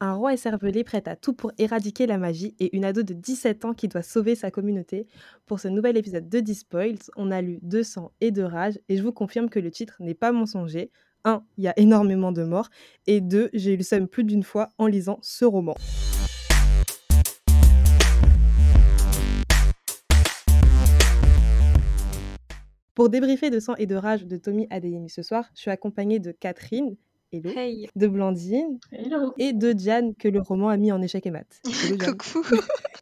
Un roi écervelé prêt à tout pour éradiquer la magie et une ado de 17 ans qui doit sauver sa communauté. Pour ce nouvel épisode de Dispoils, on a lu 200 et de rage et je vous confirme que le titre n'est pas mensonger. 1. Il y a énormément de morts et 2. J'ai eu le seum plus d'une fois en lisant ce roman. Pour débriefer de sang et de rage de Tommy Adeyemi ce soir, je suis accompagnée de Catherine, Hello, Hey. de Blandine Hello. et de Diane que le roman a mis en échec et mat. Coucou.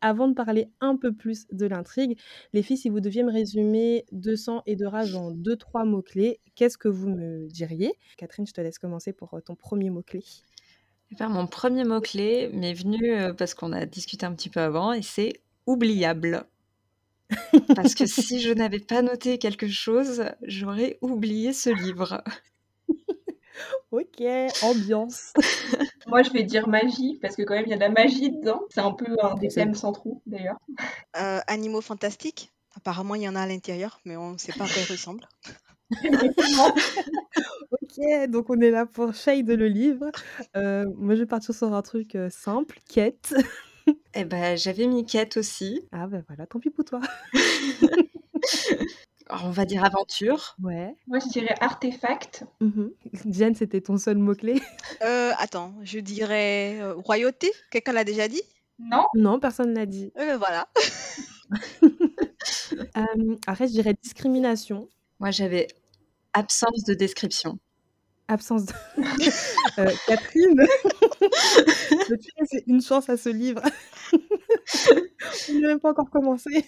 Avant de parler un peu plus de l'intrigue, les filles, si vous deviez me résumer 200 et de rage en deux, trois mots-clés, qu'est-ce que vous me diriez? Catherine, je te laisse commencer pour euh, ton premier mot-clé. Mon premier mot-clé m'est venu euh, parce qu'on a discuté un petit peu avant et c'est oubliable. Parce que si je n'avais pas noté quelque chose, j'aurais oublié ce livre. Ok, ambiance. Moi, je vais dire magie, parce que quand même, il y a de la magie dedans. C'est un peu un des thèmes centraux, d'ailleurs. Euh, animaux fantastiques. Apparemment, il y en a à l'intérieur, mais on ne sait pas à quoi ils ressemblent. Ok, donc on est là pour shade le livre. Euh, moi, je vais partir sur un truc euh, simple, quête. Eh ben, j'avais mis quête aussi. Ah ben voilà, tant pis pour toi. On va dire aventure. Ouais. Moi, je dirais artefact. Mhm. Diane, c'était ton seul mot-clé Euh, attends, je dirais euh, royauté. Quelqu'un l'a déjà dit? Non Non, personne l'a dit. Euh, Voilà. Euh, après, je dirais discrimination. Moi, j'avais absence de description. Absence de... Euh, Catherine c'est une chance à ce livre. On n'a même pas encore commencé.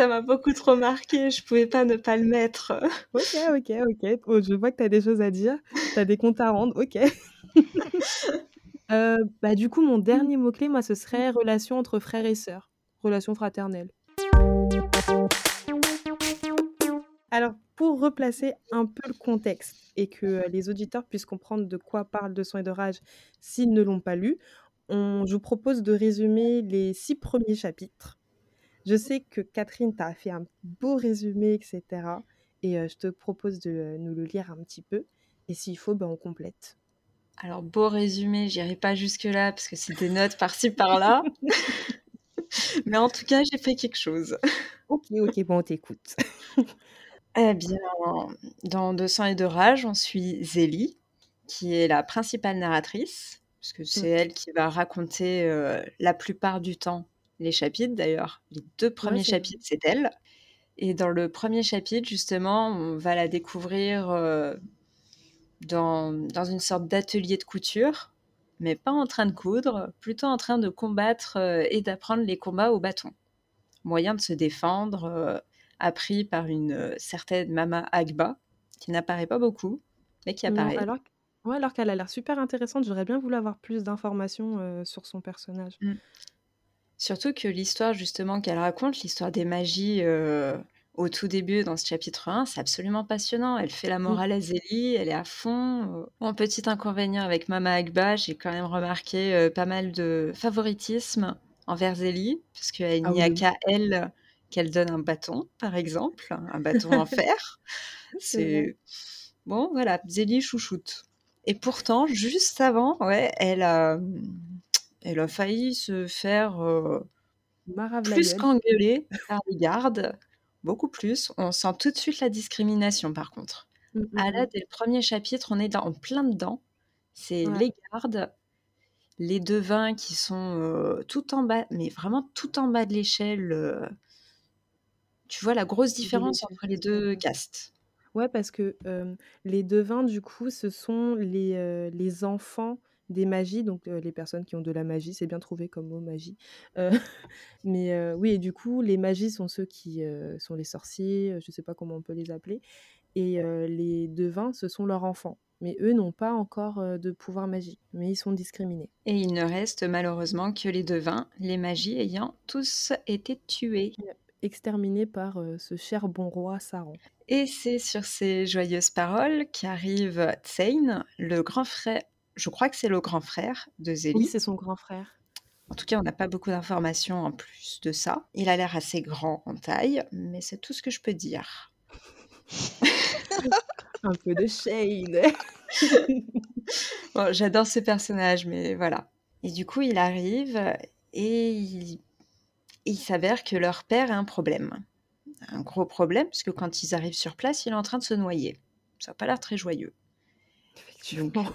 Ça m'a beaucoup trop marqué, je pouvais pas ne pas le mettre. Ok, ok, ok. Oh, je vois que tu as des choses à dire. Tu as des comptes à rendre. Ok. Euh, bah, du coup, mon dernier mot-clé, moi, ce serait relation entre frères et sœurs. Relation fraternelle. Alors, pour replacer un peu le contexte et que euh, les auditeurs puissent comprendre de quoi parle De sang et de rage s'ils ne l'ont pas lu, on, je vous propose de résumer les six premiers chapitres. Je sais que Catherine t'a fait un beau résumé, etc. Et euh, je te propose de euh, nous le lire un petit peu. Et s'il faut, ben, on complète. Alors, beau résumé, j'irai pas jusque-là parce que c'est des notes par-ci par-là. Mais en tout cas, j'ai fait quelque chose. Ok, ok, bon, on t'écoute. Eh bien, dans De sang et de rage, on suit Zélie, qui est la principale narratrice, puisque c'est elle qui va raconter euh, la plupart du temps les chapitres. D'ailleurs, les deux premiers c'est- chapitres, c'est elle. Et dans le premier chapitre, justement, on va la découvrir euh, dans, dans une sorte d'atelier de couture, mais pas en train de coudre, plutôt en train de combattre euh, et d'apprendre les combats au bâton. Moyen de se défendre, euh, appris par une certaine Mama Agba, qui n'apparaît pas beaucoup, mais qui Non, apparaît. alors, ouais, alors qu'elle a l'air super intéressante, j'aurais bien voulu avoir plus d'informations sur son personnage. Surtout que l'histoire justement qu'elle raconte, l'histoire des magies euh, au tout début dans ce chapitre 1, c'est absolument passionnant. Elle fait la morale à Zélie, elle est à fond. Mon petit inconvénient avec Mama Agba, j'ai quand même remarqué euh, pas mal de favoritisme envers Zélie, parce Ah n'y a qu'à elle qu'elle donne un bâton, par exemple, un bâton en fer. C'est bon, voilà, Zélie chouchoute. Et pourtant, juste avant, ouais, elle a, elle a failli se faire euh, plus gueule. qu'engueuler par les gardes, beaucoup plus. On sent tout de suite la discrimination, par contre. Mm, mm, Ah là, mm. dès le premier chapitre, on est dans, en plein dedans. C'est Ouais. les gardes, les devins qui sont euh, tout en bas, mais vraiment tout en bas de l'échelle. euh. tu vois la grosse différence entre les deux castes. Ouais, parce que euh, les devins, du coup, ce sont les, euh, les enfants des magies, donc euh, les personnes qui ont de la magie, c'est bien trouvé comme mot magie. Euh, mais euh, oui, et du coup, les magies sont ceux qui sont les sorciers, je sais pas comment on peut les appeler, et les devins, ce sont leurs enfants. Mais eux n'ont pas encore de pouvoir magique, mais ils sont discriminés. Et il ne reste malheureusement que les devins, les magies ayant tous été tués. Exterminés par euh, ce cher bon roi Saran. Et c'est sur ces joyeuses paroles qu'arrive Tsein, le grand frère, je crois que c'est le grand frère de Zélie. Oui, c'est son grand frère. En tout cas, on n'a pas beaucoup d'informations en plus de ça. Il a l'air assez grand en taille, mais c'est tout ce que je peux dire. Un peu de shade. Bon, j'adore ce personnage, mais voilà. Et du coup, il arrive et il, il s'avère que leur père a un problème. Un gros problème, parce que quand ils arrivent sur place, il est en train de se noyer. Ça n'a pas l'air très joyeux. Donc, Effectivement.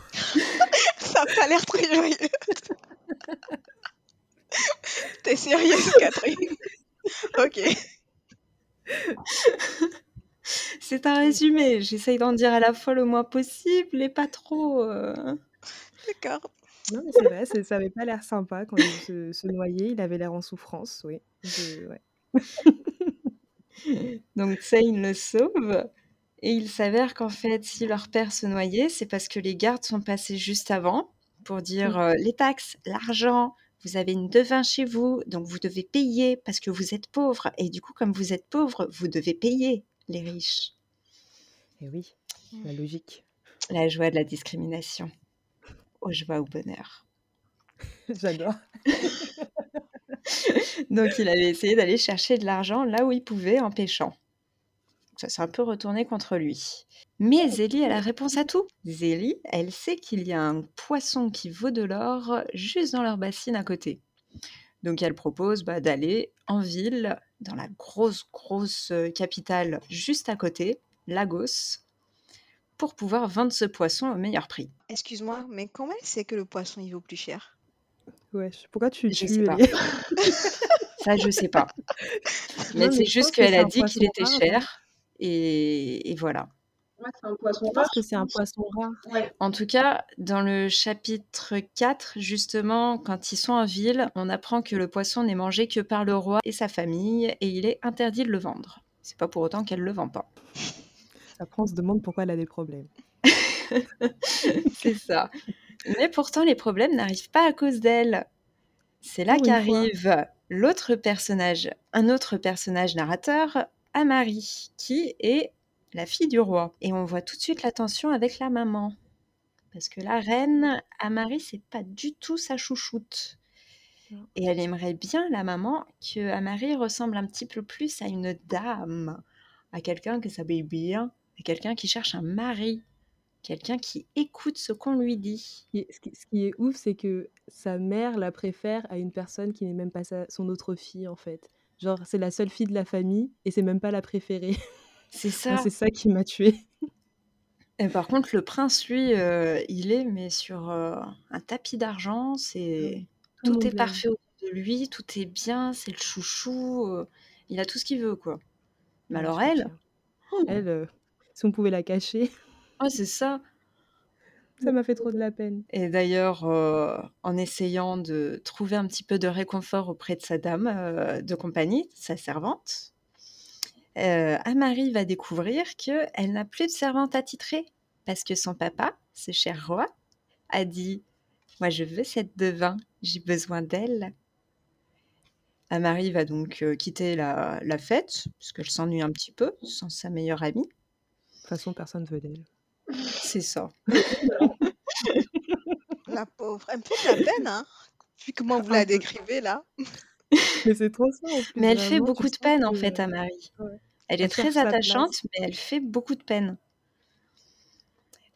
Ça a pas l'air très joyeux. T'es sérieuse, Catherine? Ok. c'est un résumé. J'essaye d'en dire à la fois le moins possible et pas trop. euh. D'accord. Non, mais c'est vrai, c'est- ça avait pas l'air sympa quand il se, se noyait. Il avait l'air en souffrance, oui. Je- ouais. Donc le sauve. Et il s'avère qu'en fait, si leur père se noyait, c'est parce que les gardes sont passés juste avant pour dire euh, les taxes, l'argent, vous avez une devin chez vous, donc vous devez payer parce que vous êtes pauvre. Et du coup, comme vous êtes pauvre, vous devez payer les riches. Et oui, la logique. La joie de la discrimination. Aux joies, au bonheur. J'adore. Donc il avait essayé d'aller chercher de l'argent là où il pouvait en pêchant. Ça s'est un peu retourné contre lui. Mais Zélie a la réponse à tout. Zélie, elle sait qu'il y a un poisson qui vaut de l'or juste dans leur bassine à côté. Donc elle propose bah, d'aller en ville, dans la grosse, grosse euh, capitale juste à côté, Lagos, pour pouvoir vendre ce poisson au meilleur prix. Excuse-moi, mais comment elle sait que le poisson il vaut plus cher? Ouais, je- pourquoi tu Je sais pas. Ça, je sais pas. Mais c'est juste que qu'elle a dit qu'il était rare. cher. Et, et voilà. Ouais, c'est un poisson Je rare. pense que c'est un poisson rare. Ouais. En tout cas, dans le chapitre 4, justement, quand ils sont en ville, on apprend que le poisson n'est mangé que par le roi et sa famille, et il est interdit de le vendre. C'est pas pour autant qu'elle le vend pas. Après, on se demande pourquoi elle a des problèmes. C'est ça. Mais pourtant, les problèmes n'arrivent pas à cause d'elle. C'est là qu'arrive l'autre personnage, un autre personnage narrateur, Amari, qui est la fille du roi. Et on voit tout de suite la tension avec la maman. Parce que la reine, Amari, c'est pas du tout sa chouchoute. Et elle aimerait bien, la maman, que Amari ressemble un petit peu plus à une dame, à quelqu'un que s'habille bien, à quelqu'un qui cherche un mari, quelqu'un qui écoute ce qu'on lui dit. Qui Ce qui, ce qui est ouf, c'est que sa mère la préfère à une personne qui n'est même pas sa- son autre fille, en fait. Genre, c'est la seule fille de la famille et c'est même pas la préférée. C'est ça. c'est ça qui m'a tuée. Et par contre, le prince, lui, euh, il est mais sur euh, un tapis d'argent. C'est Tout est parfait autour de lui, tout est bien, c'est le chouchou. euh, il a tout ce qu'il veut, quoi. Mais alors elle. Elle, si on pouvait la cacher, oh, c'est ça. Ça m'a fait trop de la peine. Et d'ailleurs, euh, en essayant de trouver un petit peu de réconfort auprès de sa dame euh, de compagnie, sa servante, euh, Amari va découvrir qu'elle n'a plus de servante attitrée parce que son papa, ce cher roi, a dit Moi, je veux cette devin, j'ai besoin d'elle. Amari va donc euh, quitter la, la fête, puisqu'elle s'ennuie un petit peu sans sa meilleure amie. De toute façon, personne veut d'elle. C'est ça. La pauvre. Elle me fait de la peine, hein Vu comment vous la décrivez là. Mais c'est trop ça, en plus. Mais elle fait beaucoup de peine, en fait, Amari. Ouais. Elle est Elle très attachante, mais elle fait beaucoup de peine.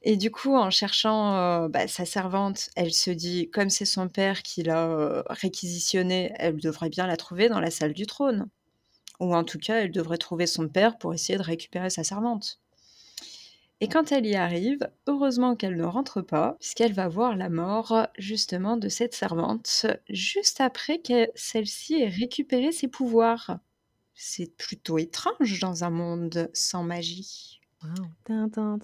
Et du coup, en cherchant euh, bah, sa servante, elle se dit, comme c'est son père qui l'a euh, réquisitionnée, elle devrait bien la trouver dans la salle du trône. Ou en tout cas, elle devrait trouver son père pour essayer de récupérer sa servante. Et quand elle y arrive, heureusement qu'elle ne rentre pas, puisqu'elle va voir la mort justement de cette servante, juste après que celle-ci ait récupéré ses pouvoirs. C'est plutôt étrange dans un monde sans magie. Wow.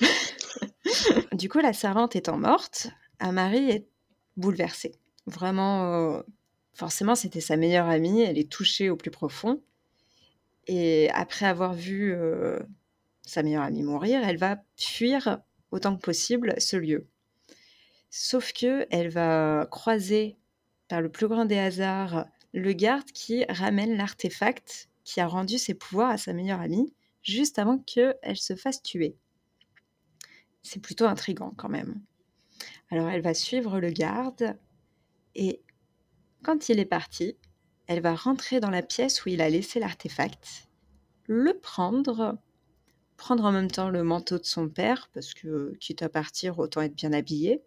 Du coup, la servante étant morte, Amari est bouleversée. Vraiment, euh, forcément, c'était sa meilleure amie, elle est touchée au plus profond. Et après avoir vu euh, sa meilleure amie mourir, elle va fuir autant que possible ce lieu. Sauf que elle va croiser, par le plus grand des hasards, le garde qui ramène l'artefact qui a rendu ses pouvoirs à sa meilleure amie, juste avant qu'elle se fasse tuer. C'est plutôt intrigant quand même. Alors elle va suivre le garde et quand il est parti, elle va rentrer dans la pièce où il a laissé l'artefact, le prendre, prendre en même temps le manteau de son père, parce que quitte à partir, autant être bien habillée.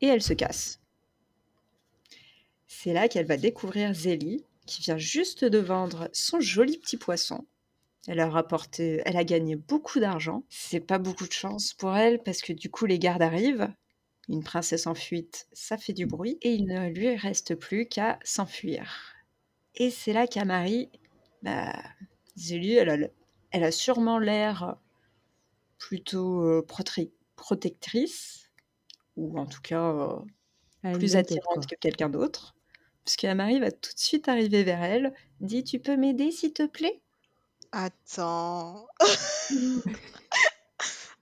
Et elle se casse. C'est là qu'elle va découvrir Zélie, qui vient juste de vendre son joli petit poisson. Elle a rapporté, elle a gagné beaucoup d'argent. C'est pas beaucoup de chance pour elle parce que du coup les gardes arrivent. Une princesse en fuite, ça fait du bruit et il ne lui reste plus qu'à s'enfuir. Et c'est là qu'Amari, bah, Zélie, elle a, elle a sûrement l'air plutôt euh, protectrice, ou en tout cas euh, plus attirante que quelqu'un d'autre. Parce qu'Amari va tout de suite arriver vers elle, dit Tu peux m'aider s'il te plaît? Attends.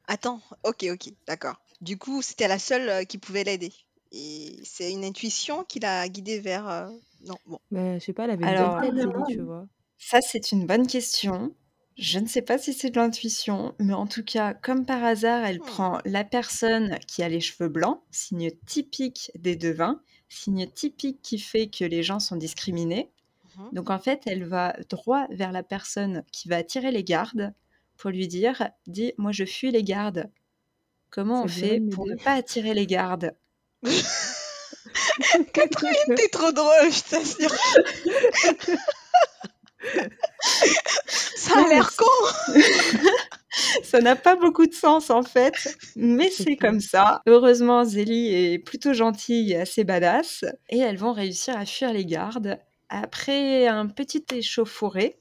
Attends, ok, ok, d'accord. Du coup, c'était la seule euh, qui pouvait l'aider. Et c'est une intuition qui l'a guidée vers. Non, bon. Mais je sais pas, elle avait une tête, Zélie, tu vois. Ça, c'est une bonne question. Je ne sais pas si c'est de l'intuition, mais en tout cas, comme par hasard, elle mmh. prend la personne qui a les cheveux blancs, signe typique des devins, signe typique qui fait que les gens sont discriminés. Mmh Donc en fait, elle va droit vers la personne qui va attirer les gardes pour lui dire Dis, moi je fuis les gardes. Comment on fait pour ne pas attirer les gardes? Catherine, t'es trop drôle, je t'assure. Ça a l'air con. ça n'a pas beaucoup de sens en fait, mais c'est comme ça. Heureusement, Zélie est plutôt gentille et assez badass, et elles vont réussir à fuir les gardes après un petit échauffouré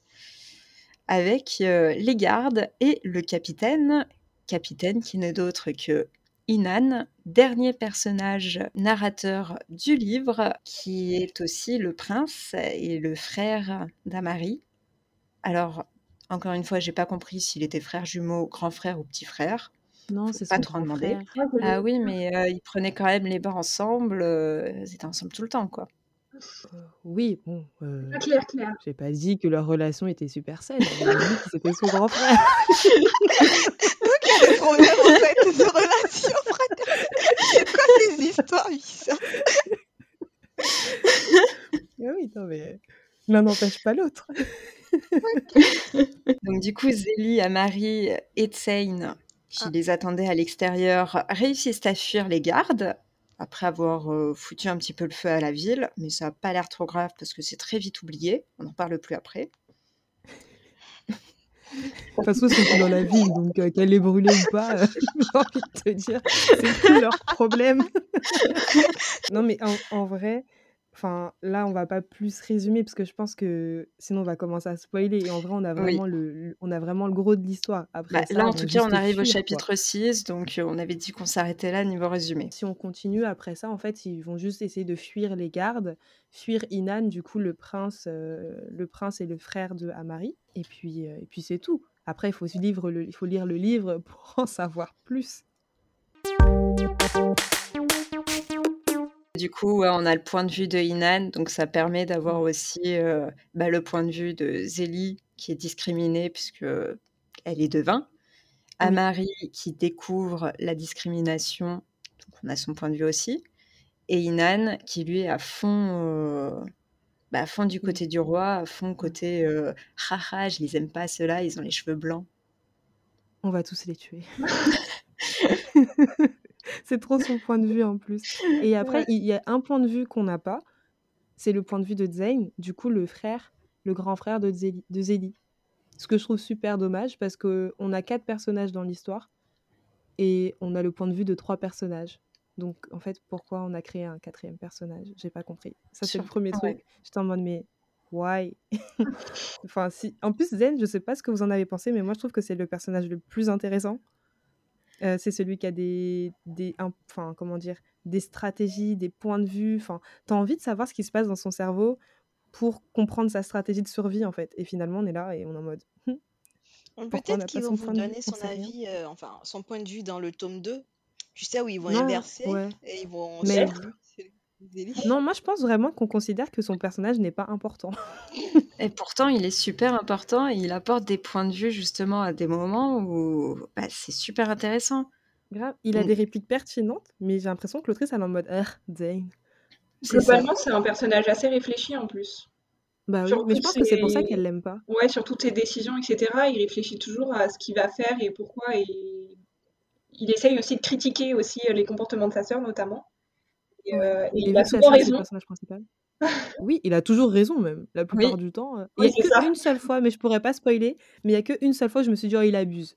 avec euh, les gardes et le capitaine, capitaine qui n'est d'autre que Inan, dernier personnage narrateur du livre, qui est aussi le prince et le frère d'Amari. Alors, encore une fois, j'ai pas compris s'il était frère jumeau, grand frère ou petit frère. Non, c'est pas trop demandé. Ah oui, mais euh, ils prenaient quand même les bains ensemble. Euh, ils étaient ensemble tout le temps, quoi. Euh, oui, bon. clair, clair. J'ai pas dit que leur relation était super saine. J'ai dit que c'était son grand frère. Donc il y a des problèmes en fait de relation fraternelle. C'est quoi ces histoires, ça Ah oui, non mais l'un n'empêche pas l'autre. Donc du coup, Zélie, Amari et Tsein, qui ah. les attendaient à l'extérieur, réussissent à fuir les gardes après avoir euh, foutu un petit peu le feu à la ville, mais ça n'a pas l'air trop grave parce que c'est très vite oublié, on n'en parle plus après. De toute façon, c'est dans la ville, donc euh, qu'elle est brûlée ou pas, euh, j'ai envie de te dire, c'est plus leur problème. non, mais en vrai, Enfin, là, on va pas plus résumer parce que je pense que sinon on va commencer à spoiler et en vrai, on a vraiment le on a vraiment le gros de l'histoire. Après bah, là, en tout cas, on arrive au chapitre 6, donc on avait dit qu'on s'arrêtait là niveau résumé. Si on continue après ça, en fait, ils vont juste essayer de fuir les gardes, fuir Inan, du coup le prince le prince et le frère de Amari et puis et puis c'est tout. Après, il faut le il faut lire le livre pour en savoir plus. Du coup, on a le point de vue de Inan, donc ça permet d'avoir aussi euh, bah, le point de vue de Zélie, qui est discriminée puisque elle est devin. Amari, qui découvre la discrimination, donc on a son point de vue aussi. Et Inan, qui lui est à fond, euh, bah, à fond du côté du roi, à fond côté euh, haha, je les aime pas ceux-là, ils ont les cheveux blancs. On va tous les tuer. c'est trop son point de vue en plus. Et après, il y a un point de vue qu'on n'a pas, c'est le point de vue de Zayn, du coup le frère, le grand frère de Zélie. De Ce que je trouve super dommage parce qu'on a quatre personnages dans l'histoire et on a le point de vue de trois personnages. Donc en fait, pourquoi on a créé un quatrième personnage? J'ai pas compris. Ça c'est le premier truc. J'étais en mode mais why? Enfin si. En plus Zen, je sais pas ce que vous en avez pensé, mais moi je trouve que c'est le personnage le plus intéressant c'est celui qui a des, des enfin, comment dire, des stratégies, des points de vue. Enfin, tu as envie de savoir ce qui se passe dans son cerveau pour comprendre sa stratégie de survie, en fait. Et finalement, on est là et on est en mode. Hum, peut-être qu'ils vont vous donner son avis, enfin, son point de vue dans le tome 2. Tu sais, où ils vont inverser et ils vont. Mais... Non, moi je pense vraiment qu'on considère que son personnage n'est pas important. Et pourtant, il est super important et il apporte des points de vue justement à des moments où bah, c'est super intéressant. Grave, il a des répliques pertinentes, mais j'ai l'impression que l'autrice elle est en mode Ah, Globalement, c'est un personnage assez réfléchi en plus. Bah oui, mais je pense que c'est pour ça qu'elle l'aime pas. ouais, sur toutes ses décisions et cetera, il réfléchit toujours à ce qu'il va faire et pourquoi et il essaye aussi de critiquer aussi, heu, les comportements de sa sœur notamment et Ouais heu, et et il a souvent raison. personnage principal. Oui, il a toujours raison même, la plupart Oui. du temps, heu. Il Oui, y a qu'une seule fois, mais je pourrais pas spoiler, mais il y a qu'une seule fois, je me suis dit: «Oh, il abuse».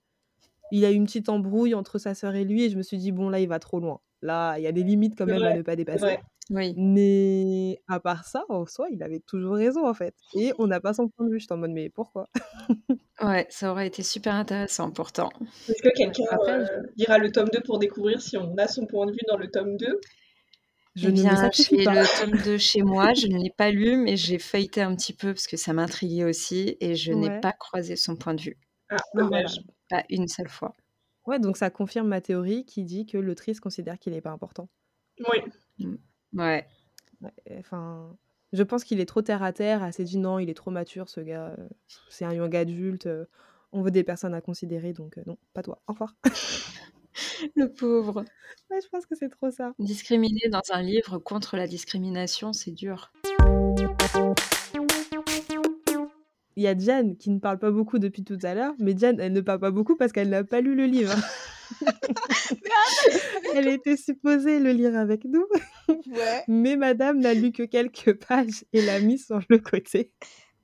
Il a eu une petite embrouille entre sa sœur et lui et je me suis dit: «Bon, là, il va trop loin. Là, il y a des limites quand même à ne pas dépasser». Oui. Mais à part ça, en soi, il avait toujours raison, en fait et on n'a pas son point de vue. J'étais en mode: «Mais pourquoi?» Ouais, ça aurait été super intéressant pourtant. Est-ce que quelqu'un, je lira le tome 2 pour découvrir si on a son point de vue dans le tome 2? Je Eh ne me bien, j'ai le tome 2 chez moi, je ne l'ai pas lu, mais j'ai feuilleté un petit peu parce que ça m'intriguait aussi et je n'ai pas croisé son point de vue. Ah, voilà. dommage. Pas une seule fois. Ouais, donc ça confirme ma théorie qui dit que l'autrice considère qu'il est pas important. Oui. Mmh. Ouais. Ouais, enfin, je pense qu'il est trop terre à terre. Elle s'est dit: «Non, il est trop mature ce gars, heu, c'est un young adulte, heu, on veut des personnes à considérer donc heu, non, pas toi, au revoir». Le pauvre. Ouais, je pense que c'est trop ça. Discriminer dans un livre contre la discrimination, c'est dur. Il y a Diane qui ne parle pas beaucoup depuis tout à l'heure, mais Diane, elle ne parle pas beaucoup parce qu'elle n'a pas lu le livre. Elle était supposée le lire avec nous, ouais. mais madame n'a lu que quelques pages et l'a mis sur le côté.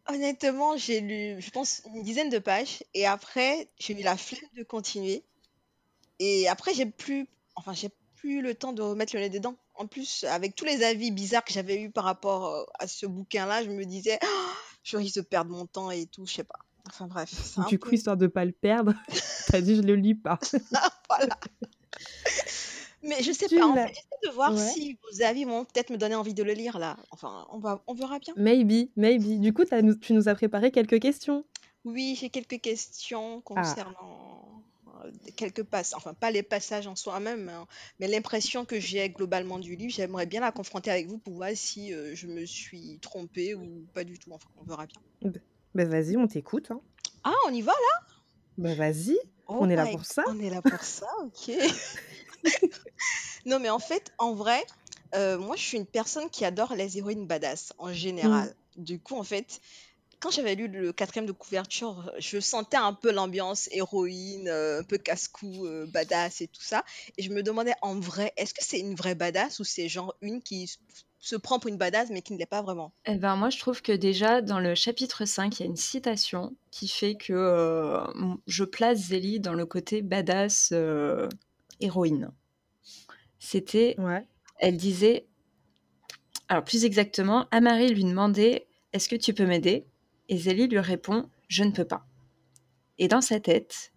Honnêtement, j'ai lu, je pense, une dizaine de pages et après, j'ai eu la flemme de continuer. Et après, j'ai plus, enfin, j'ai plus le temps de remettre le nez dedans. En plus, avec tous les avis bizarres que j'avais eus par rapport euh, à ce bouquin-là, je me disais, Oh, je risque de perdre mon temps et tout, je sais pas. Enfin bref, c'est un Du coup, peu... histoire de pas le perdre, t'as dit: «Je le lis pas». voilà. Mais je sais Tu pas, en l'as fait, j'essaie de voir ouais. si vos avis vont peut-être me donner envie de le lire là. Enfin, on va, on verra bien. Maybe, maybe. Du coup, tu nous tu nous as préparé quelques questions. Oui, j'ai quelques questions Ah. concernant quelques passages, enfin pas les passages en soi-même, hein, mais l'impression que j'ai globalement du livre. J'aimerais bien la confronter avec vous pour voir si euh, je me suis trompée ou pas du tout. Enfin, on verra bien. B bah, vas-y, on t'écoute, hein. Ah, on y va là? Bah, vas-y, Oh on est là pour ça. on est là pour ça, ok. Non, mais en fait, en vrai, euh, moi, je suis une personne qui adore les héroïnes badass en général. Du coup, en fait, quand j'avais lu le quatrième de couverture, je sentais un peu l'ambiance héroïne, euh, un peu casse-cou, euh, badass et tout ça. Et je me demandais en vrai, est-ce que c'est une vraie badass ou c'est genre une qui se prend pour une badass mais qui ne l'est pas vraiment? Eh ben, moi, je trouve que déjà, dans le chapitre 5, il y a une citation qui fait que euh, je place Zélie dans le côté badass euh, héroïne. C'était, Ouais. elle disait, alors plus exactement, Amari lui demandait Est-ce que tu peux m'aider? Et Zélie lui répond Je ne peux pas. Et dans sa tête,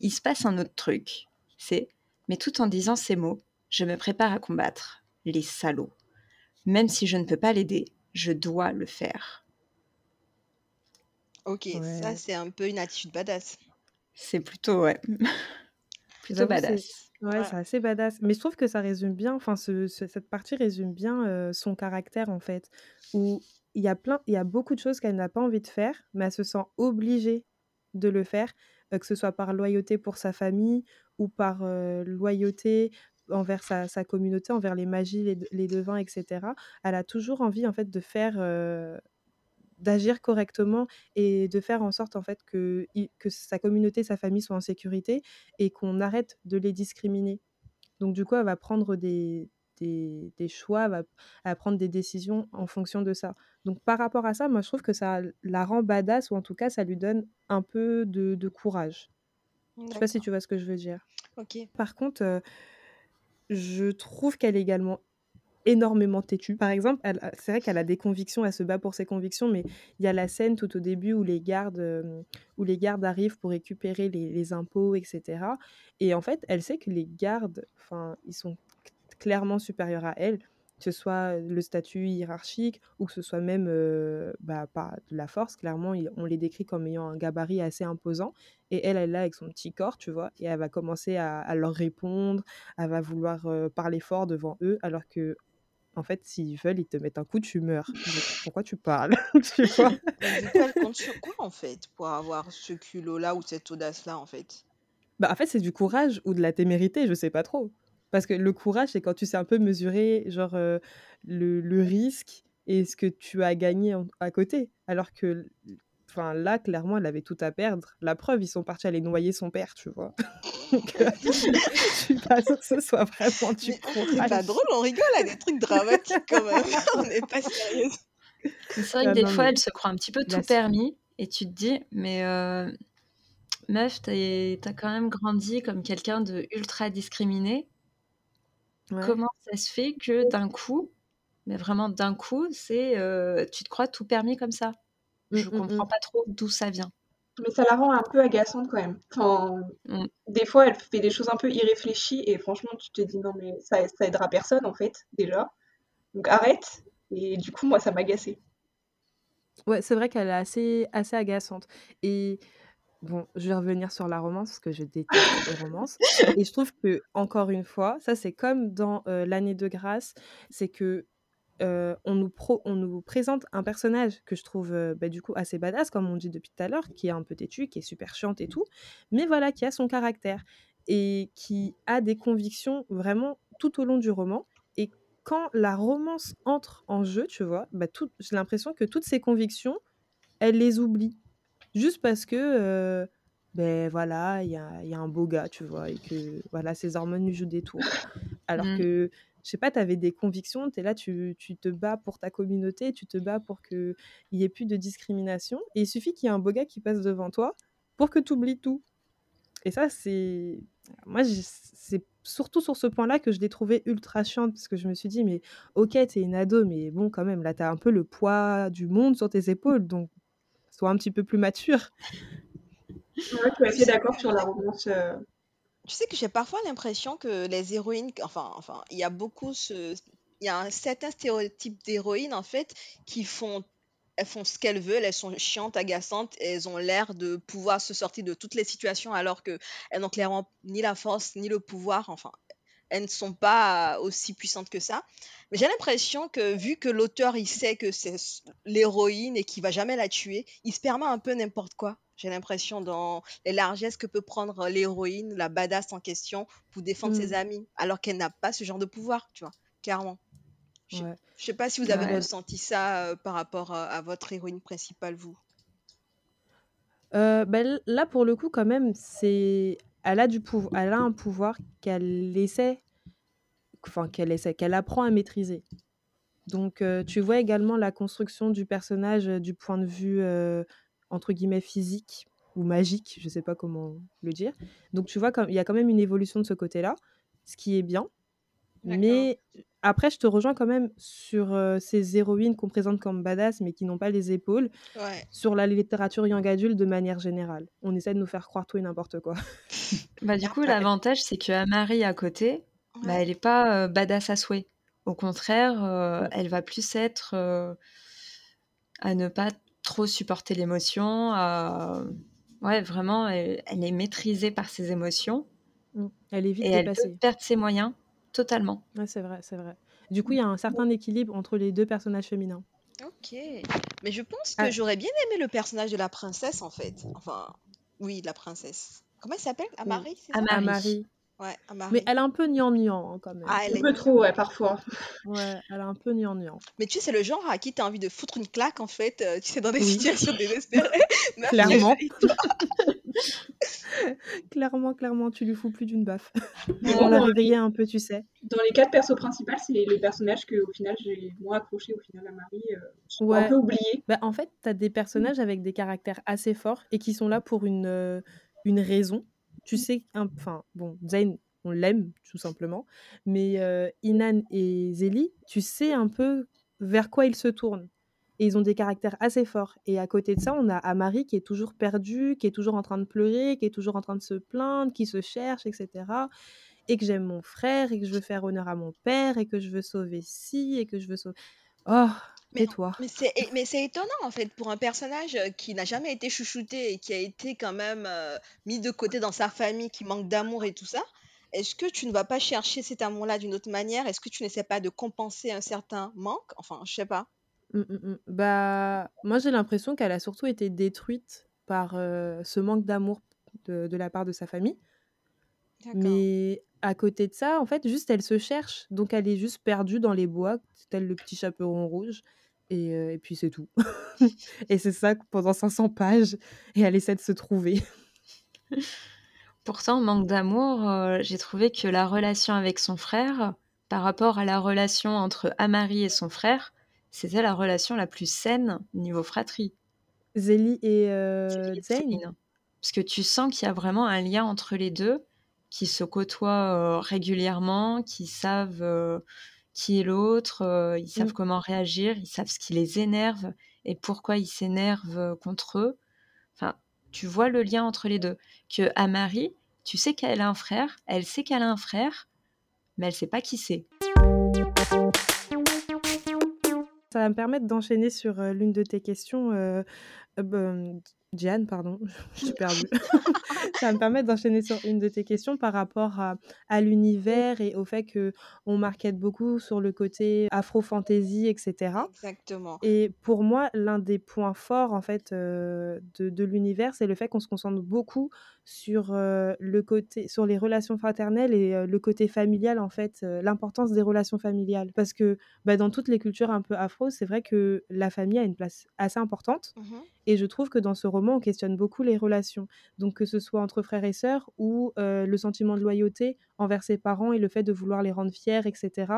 il se passe un autre truc. C'est Mais tout en disant ces mots, je me prépare à combattre les salauds. Même si je ne peux pas l'aider, je dois le faire. Ok, ça c'est un peu une attitude badass. C'est plutôt, ouais, plutôt badass. ouais, c'est assez badass. Mais je trouve que ça résume bien, enfin, ce, ce- cette partie résume bien euh, son caractère, en fait. Où il y a plein, il y a beaucoup de choses qu'elle n'a pas envie de faire, mais elle se sent obligée de le faire, euh, que ce soit par loyauté pour sa famille ou par euh, loyauté envers sa, communauté, envers les magies, les, devins, etc. Elle a toujours envie, en fait, de faire, euh, d'agir correctement et de faire en sorte en fait que, que sa communauté, sa famille soient en sécurité et qu'on arrête de les discriminer. Donc du coup, elle va prendre des, des, des choix, va, prendre des décisions en fonction de ça. Donc par rapport à ça, moi je trouve que ça la rend badass ou en tout cas ça lui donne un peu de, de courage. Je sais pas si tu vois ce que je veux dire. Ok. Par contre, euh, je trouve qu'elle est également énormément têtue. Par exemple, c'est vrai qu'elle a des convictions, elle se bat pour ses convictions, mais il y a la scène tout au début où les gardes, euh, où les gardes arrivent pour récupérer les, les impôts, etc. Et en fait, elle sait que les gardes, enfin, ils sont clairement supérieurs à elle, que ce soit le statut hiérarchique ou que ce soit même euh, bah, pas de la force. Clairement, il- on les décrit comme ayant un gabarit assez imposant. Et elle, elle est là avec son petit corps, tu vois, et elle va commencer à, à leur répondre, elle va vouloir euh, parler fort devant eux, alors que en fait, s'ils veulent, ils te mettent un coup, tu meurs. Pourquoi tu parles? Tu vois? Elle compte sur quoi en fait pour avoir ce culot-là ou cette audace-là en fait? bah, En fait, c'est du courage ou de la témérité, je sais pas trop. Parce que le courage, c'est quand tu sais un peu mesurer genre, euh, le, le risque et ce que tu as gagné à côté. Alors que Enfin, là, clairement, elle avait tout à perdre. La preuve, ils sont partis aller noyer son père, tu vois. Donc, euh, je suis pas sûre que ce soit vraiment du C'est pas drôle, on rigole à des trucs dramatiques quand même. on n'est pas sérieux. C'est vrai que ah des fois, elle se croit un petit peu tout permis et tu te dis, mais euh, meuf, t'as as quand même grandi comme quelqu'un de ultra discriminé. Comment ça se fait que d'un coup, mais vraiment d'un coup, c'est euh, tu te crois tout permis comme ça? Je mmh, mmh, comprends mmh. pas trop d'où ça vient. Mais ça la rend un peu agaçante quand même. Enfin, Des fois, elle fait des choses un peu irréfléchies et franchement, tu te dis non, mais ça, ça aidera personne en fait, déjà. Donc arrête. Et du coup, moi, ça m'a agacée. Ouais, c'est vrai qu'elle est assez, assez agaçante. Et bon, je vais revenir sur la romance parce que je déteste les romances. Et je trouve que, encore une fois, ça c'est comme dans L'année de grâce, c'est que on, nous on nous présente un personnage que je trouve bah, du coup assez badass, comme on dit depuis tout à l'heure, qui est un peu têtu, qui est super chiante et tout, mais voilà, qui a son caractère et qui a des convictions vraiment tout au long du roman. Et quand la romance entre en jeu, tu vois, bah, j'ai l'impression que toutes ces convictions, elle les oublie. Juste parce que, ben voilà, il y a, y a, un beau gars, tu vois, et que voilà, ses hormones lui jouent des tours. Alors mmh. que je sais pas, tu avais des convictions, tu es là, tu, tu, te bats pour ta communauté, tu te bats pour qu'il n'y ait plus de discrimination. Et il suffit qu'il y ait un beau gars qui passe devant toi pour que tu oublies tout. Et ça, c'est. Moi, c'est surtout sur ce point-là que je l'ai trouvé ultra chiante, parce que je me suis dit, mais ok, t'es une ado, mais bon, quand même, là, t'as un peu le poids du monde sur tes épaules, donc sois un petit peu plus mature. Ouais, tu es assez d'accord sur la romance. Euh, tu sais que j'ai parfois l'impression que les héroïnes, enfin, enfin, il y a beaucoup ce, il y a un certain stéréotype d'héroïnes en fait qui font, elles font ce qu'elles veulent, elles sont chiantes, agaçantes, et elles ont l'air de pouvoir se sortir de toutes les situations alors que elles n'ont clairement ni la force ni le pouvoir. Enfin, elles ne sont pas aussi puissantes que ça. Mais j'ai l'impression que vu que l'auteur il sait que c'est l'héroïne et qu'il va jamais la tuer, il se permet un peu n'importe quoi. J'ai l'impression dans les largesses que peut prendre l'héroïne, la badass en question, pour défendre ses mmh. amis, alors qu'elle n'a pas ce genre de pouvoir, tu vois, clairement. Je ne sais pas si vous avez ressenti ça euh, par rapport à, votre héroïne principale, vous. Euh, ben, là, pour le coup, quand même, c'est, elle a du pouvoir, elle a un pouvoir qu'elle essaie, enfin qu'elle essaie, qu'elle apprend à maîtriser. Donc, euh, tu vois également la construction du personnage du point de vue entre guillemets physique ou magique, je sais pas comment le dire. Donc tu vois, il y a quand même une évolution de ce côté-là, ce qui est bien. Mais après, je te rejoins quand même sur euh, ces héroïnes qu'on présente comme badass, mais qui n'ont pas les épaules, sur la littérature young adulte de manière générale. On essaie de nous faire croire tout et n'importe quoi. bah, du coup, l'avantage, c'est que Marie à côté, bah, elle n'est pas euh, badass à souhait. Au contraire, euh, elle va plus être à ne pas trop supporter l'émotion. Euh, ouais, vraiment, elle, est maîtrisée par ses émotions. Mmh. Elle est vite et elle peut perdre ses moyens totalement. Ouais, c'est vrai, c'est vrai. Du coup, il y a un certain équilibre entre les deux personnages féminins. Ok. Mais je pense que ah. j'aurais bien aimé le personnage de la princesse, en fait. Enfin, oui, la princesse. Comment elle s'appelle? Amari, Amari. Ouais, Mais elle est un peu gnangnan hein, quand même. Ah, elle un peu trop, ouais, parfois. Ouais, elle est un peu gnangnan. Mais tu sais, c'est le genre à qui t'as envie de foutre une claque, en fait, euh, tu sais, dans des situations désespérées. clairement. clairement, clairement, tu lui fous plus d'une baffe. On l'a réveillé un peu, tu sais. Dans les quatre persos principaux, c'est les personnages que, au final, j'ai moins accroché au final à Marie. Euh, ouais. un peu oublié. Bah, en fait, t'as des personnages avec des caractères assez forts et qui sont là pour une, euh, une raison tu sais, enfin, bon, Zayn, on l'aime tout simplement, mais euh, Inan et Zélie, tu sais un peu vers quoi ils se tournent. Et ils ont des caractères assez forts. Et à côté de ça, on a Amari qui est toujours perdu, qui est toujours en train de pleurer, qui est toujours en train de se plaindre, qui se cherche, etc. Et que j'aime mon frère, et que je veux faire honneur à mon père, et que je veux sauver ci, et que je veux sauver. Oh, mais, toi. Mais c'est étonnant en fait pour un personnage euh, qui n'a jamais été chouchouté et qui a été quand même euh, mis de côté dans sa famille, qui manque d'amour et tout ça. Est-ce que tu ne vas pas chercher cet amour-là d'une autre manière? Est-ce que tu n'essaies pas de compenser un certain manque? Enfin, je sais pas. Mmh, mmh, mmh. Bah, moi j'ai l'impression qu'elle a surtout été détruite par euh, ce manque d'amour de, de la part de sa famille. Mais à côté de ça, en fait, juste elle se cherche. Donc elle est juste perdue dans les bois, tel le petit chaperon rouge. Et, et puis c'est tout. et c'est ça pendant 500 pages, et elle essaie de se trouver. Pourtant, manque d'amour, j'ai trouvé que la relation avec son frère, par rapport à la relation entre Amari et son frère, c'était la relation la plus saine niveau fratrie. Zélie et Zayn? Parce que tu sens qu'il y a vraiment un lien entre les deux, qui se côtoient régulièrement, qui savent qui est l'autre, ils savent mmh. comment réagir, ils savent ce qui les énerve et pourquoi ils s'énervent contre eux. Enfin, tu vois le lien entre les deux. Que Amari, tu sais qu'elle a un frère, elle sait qu'elle a un frère, mais elle sait pas qui c'est. Ça va me permettre d'enchaîner sur l'une de tes questions. Diane, pardon, je suis perdue. ça va me permettre d'enchaîner sur une de tes questions par rapport à, à l'univers et au fait que on marquette beaucoup sur le côté afro-fantasy, etc. Exactement. Et pour moi, l'un des points forts en fait de, de l'univers, c'est le fait qu'on se concentre beaucoup sur le côté, sur les relations fraternelles et le côté familial en fait, l'importance des relations familiales. Parce que bah, dans toutes les cultures un peu afro, c'est vrai que la famille a une place assez importante. Mmh et je trouve que dans ce roman, on questionne beaucoup les relations. Donc que ce soit entre frères et sœurs ou le sentiment de loyauté envers ses parents et le fait de vouloir les rendre fiers, etc.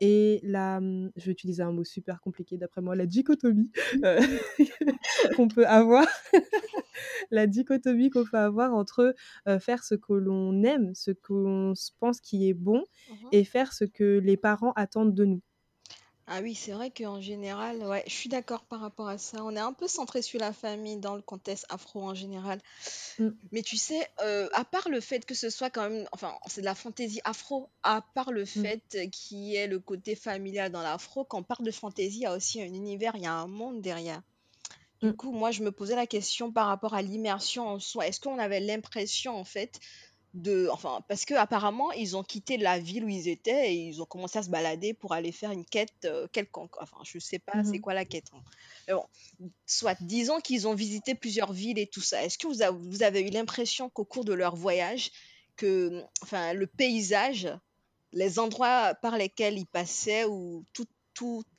Et la, mmh, je vais utiliser un mot super compliqué d'après moi, la dichotomie qu'on peut avoir, la dichotomie qu'on peut avoir entre faire ce que l'on aime, ce qu'on pense qui est bon, mmh et faire ce que les parents attendent de nous. Ah oui, c'est vrai qu'en général, ouais, je suis d'accord par rapport à ça. On est un peu centré sur la famille dans le contexte afro en général. Mmh. Mais tu sais, euh, à part le fait que ce soit quand même, enfin, c'est de la fantaisie afro, à part le mmh. fait qu'il y ait le côté familial dans l'afro, quand on parle de fantaisie, il y a aussi un univers, il y a un monde derrière. Du mmh. coup, moi, je me posais la question par rapport à l'immersion en soi. Est-ce qu'on avait l'impression, en fait, de enfin parce que apparemment ils ont quitté la ville où ils étaient et ils ont commencé à se balader pour aller faire une quête euh, quelconque. Enfin je sais pas c'est mmh quoi la quête hein. Mais bon soit disons qu'ils ont visité plusieurs villes et tout ça. Est-ce que vous, vous avez eu l'impression qu'au cours de leur voyage que enfin le paysage les endroits par lesquels ils passaient ou toutes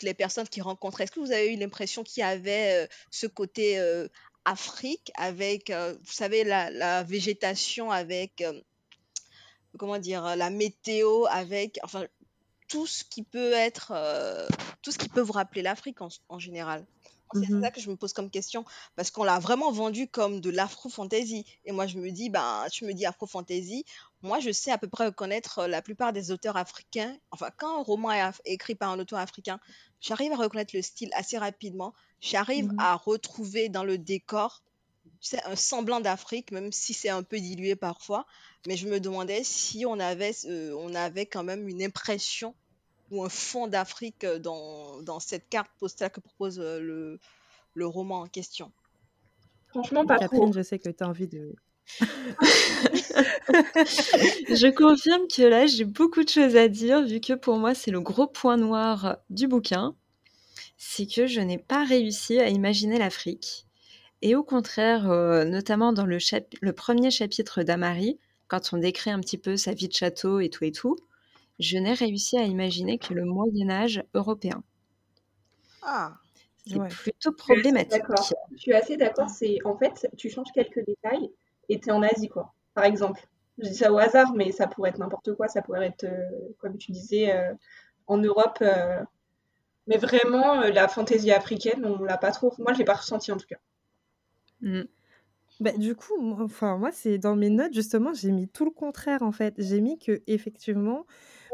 les personnes qu'ils rencontraient est-ce que vous avez eu l'impression qu'il y avait euh, ce côté euh, Afrique avec, euh, vous savez, la, végétation, avec, euh, comment dire, la météo, avec, enfin, tout ce qui peut être, euh, tout ce qui peut vous rappeler l'Afrique en, général. C'est mmh ça que je me pose comme question, parce qu'on l'a vraiment vendu comme de l'afro-fantasy. Et moi, je me dis, ben, tu me dis afro-fantasy, moi, je sais à peu près reconnaître la plupart des auteurs africains. Enfin, quand un roman est écrit par un auteur africain, j'arrive à reconnaître le style assez rapidement. J'arrive mmh à retrouver dans le décor tu un semblant d'Afrique, même si c'est un peu dilué parfois. Mais je me demandais si on avait, on avait quand même une impression ou un fond d'Afrique dans, dans, cette carte postale que propose le, le roman en question. Franchement, pas Catherine, je sais que tu as envie de... je confirme que là, j'ai beaucoup de choses à dire, vu que pour moi, c'est le gros point noir du bouquin c'est que je n'ai pas réussi à imaginer l'Afrique. Et au contraire, euh, notamment dans le, le, premier chapitre d'Amari, quand on décrit un petit peu sa vie de château et tout et tout, je n'ai réussi à imaginer que le Moyen Âge européen. Ah, c'est plutôt problématique. Je suis assez d'accord. C'est en fait, tu changes quelques détails et tu es en Asie, quoi. Par exemple, je dis ça au hasard, mais ça pourrait être n'importe quoi. Ça pourrait être, euh, comme tu disais, euh, en Europe, mais vraiment, euh, la fantaisie africaine, on l'a pas trop. Moi, je l'ai pas ressenti en tout cas. Mmh. Bah, du coup, moi, enfin, moi, c'est dans mes notes, justement, j'ai mis tout le contraire, en fait. J'ai mis que, effectivement,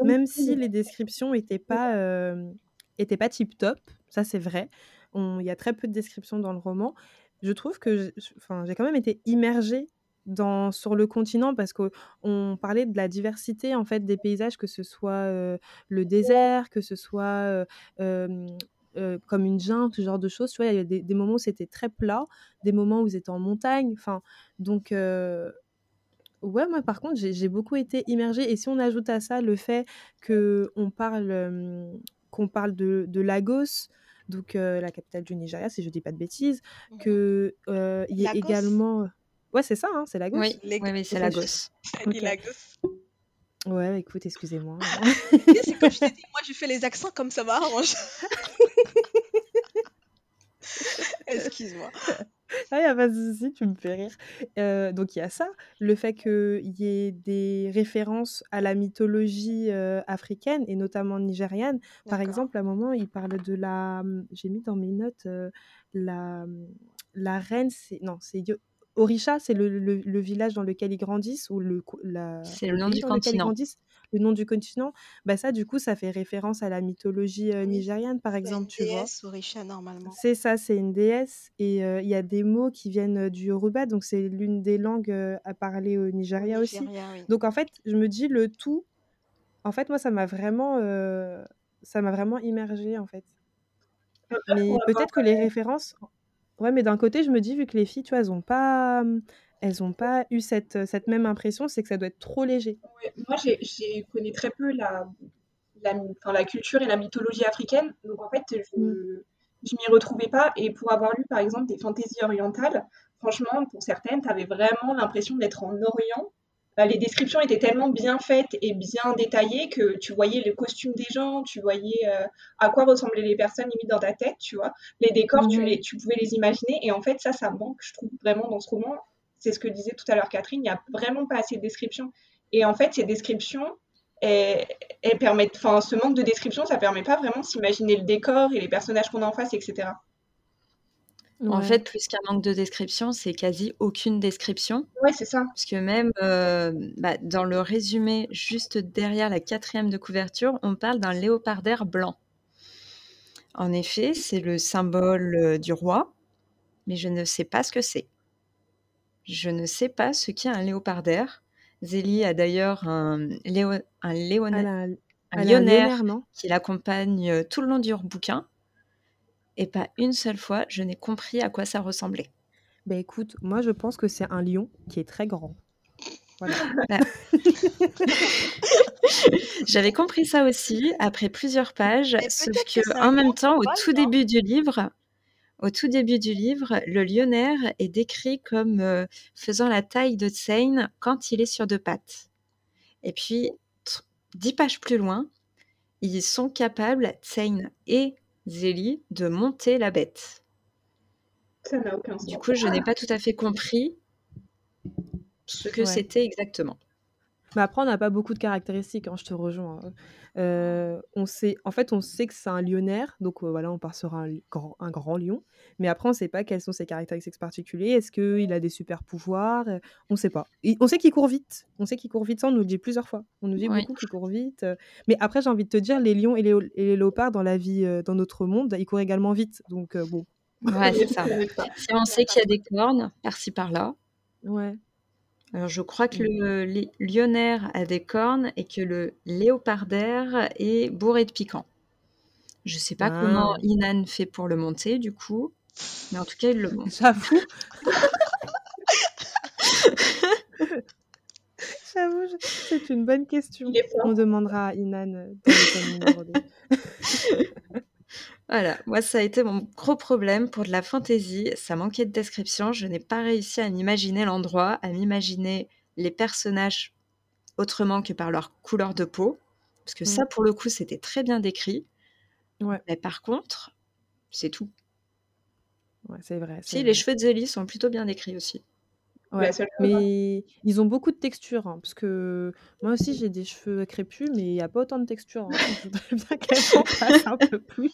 même si les descriptions n'étaient pas, euh, étaient pas tip top, ça c'est vrai, il y a très peu de descriptions dans le roman, je trouve que j'ai quand même été immergée dans, sur le continent parce qu'on parlait de la diversité en fait des paysages, que ce soit le désert, que ce soit comme une jungle, ce genre de choses. Tu vois, il y a des, moments où c'était très plat, des moments où vous étiez en montagne. Enfin, donc ouais, moi par contre, j'ai beaucoup été immergée. Et si on ajoute à ça le fait qu'on parle, qu'on parle de, de Lagos, donc la capitale du Nigeria, si je dis pas de bêtises, mmh qu'il y ait également Ouais, c'est ça, hein, c'est Lagos. Oui, oui, c'est Lagos. Okay. Lagos. Ouais, écoute, excusez-moi. c'est comme je t'ai dit, moi je fais les accents comme ça m'arrange. Excuse-moi. Ah, il y a pas de souci, tu me fais rire. Euh, donc il y a ça, le fait qu'il y ait des références à la mythologie euh, africaine et notamment nigériane. Par exemple, à un moment, il parle de la. J'ai mis dans mes notes euh, la, la reine, c'est. Non, c'est Orisha, c'est le, le, village dans lequel ils grandissent ou le C'est le nom du continent le nom du continent, bah ça, du coup, ça fait référence à la mythologie nigériane, par exemple, tu vois? Orisha, normalement. C'est ça, c'est une déesse. Et il y a des mots qui viennent du Yoruba, donc c'est l'une des langues à parler au Nigeria, aussi. Donc, en fait, je me dis, le tout, en fait, moi, ça m'a vraiment, ça m'a vraiment immergée, en fait. Mais peut-être que les références... Ouais, mais d'un côté, je me dis, vu que les filles, tu vois, elles n'ont pas elles n'ont pas eu cette, cette même impression, c'est que ça doit être trop léger. moi, j'ai connais très peu la, la, la, culture et la mythologie africaine, donc en fait, je ne mm. m'y retrouvais pas. Et pour avoir lu, par exemple, des fantaisies orientales, franchement, pour certaines, tu avais vraiment l'impression d'être en Orient. Euh, les descriptions étaient tellement bien faites et bien détaillées que tu voyais le costume des gens, tu voyais euh, à quoi ressemblaient les personnes limite dans ta tête, tu vois. Les décors, tu, les, tu pouvais les imaginer. Et en fait, ça, ça manque, je trouve, vraiment dans ce roman c'est ce que disait tout à l'heure Catherine, il n'y a vraiment pas assez de descriptions. Et en fait, ces descriptions, elles, permettent, enfin, ce manque de description, ça permet pas vraiment de s'imaginer le décor et les personnages qu'on a en face, etc. En fait, plus qu'un manque de description, c'est quasi aucune description. Ouais, c'est ça. Parce que même euh, bah, dans le résumé, juste derrière la quatrième de couverture, on parle d'un léopardaire blanc. En effet, c'est le symbole euh, du roi, mais je ne sais pas ce que c'est. Je ne sais pas ce qu'est un léopardaire. Zélie a d'ailleurs un, léo, un, léonard qui l'accompagne euh, tout le long du bouquin. Et pas une seule fois, je n'ai compris à quoi ça ressemblait. Ben écoute, moi je pense que c'est un lion qui est très grand. Voilà. Bah. J'avais compris ça aussi après plusieurs pages, sauf que en même temps, au tout début du livre, au tout début du livre, le lionnaire est décrit comme euh, faisant la taille de Tsane quand il est sur deux pattes. Et puis, dix pages plus loin, ils sont capables, Tsane et Zélie, de monter la bête. Ça n'a aucun sens. Du coup, je n'ai pas tout à fait compris ce que c'était exactement. Mais après, on n'a pas beaucoup de caractéristiques, hein, je te rejoins. Hein. Euh, on sait, en fait, on sait que c'est un lionnaire, donc euh, voilà, on part sur un, grand, un grand lion. Mais après, on ne sait pas quelles sont ses caractéristiques particulières. Est-ce qu'il a des super pouvoirs? On ne sait pas. on sait qu'il court vite. On sait qu'il court vite, ça, on nous le dit plusieurs fois. On nous dit beaucoup qu'il court vite. Euh. Mais après, j'ai envie de te dire, les lions et les, léopards dans la vie, dans notre monde, ils courent également vite. Donc bon. Ouais, c'est ça. Si on sait qu'il y a des cornes par-ci par-là. Ouais. Alors, je crois que le lionnaire a des cornes et que le léopardaire est bourré de piquant. Je ne sais pas comment ah. Inan fait pour le monter, du coup, mais en tout cas, il le monte. J'avoue. J'avoue, c'est une bonne question. On demandera à Inan dans le Voilà, moi ça a été mon gros problème pour de la fantaisie, ça manquait de description, je n'ai pas réussi à m'imaginer l'endroit, à m'imaginer les personnages autrement que par leur couleur de peau, parce que ça mmh. pour le coup c'était très bien décrit. Ouais. Mais par contre, c'est tout. Ouais, c'est vrai. Si, les cheveux de Zélie sont plutôt bien décrits aussi. Ouais, mais ils ont beaucoup de texture, hein, parce que moi aussi j'ai des cheveux crépus, mais il n'y a pas autant de texture. Hein. Je voudrais bien qu'elles en fassent un peu plus.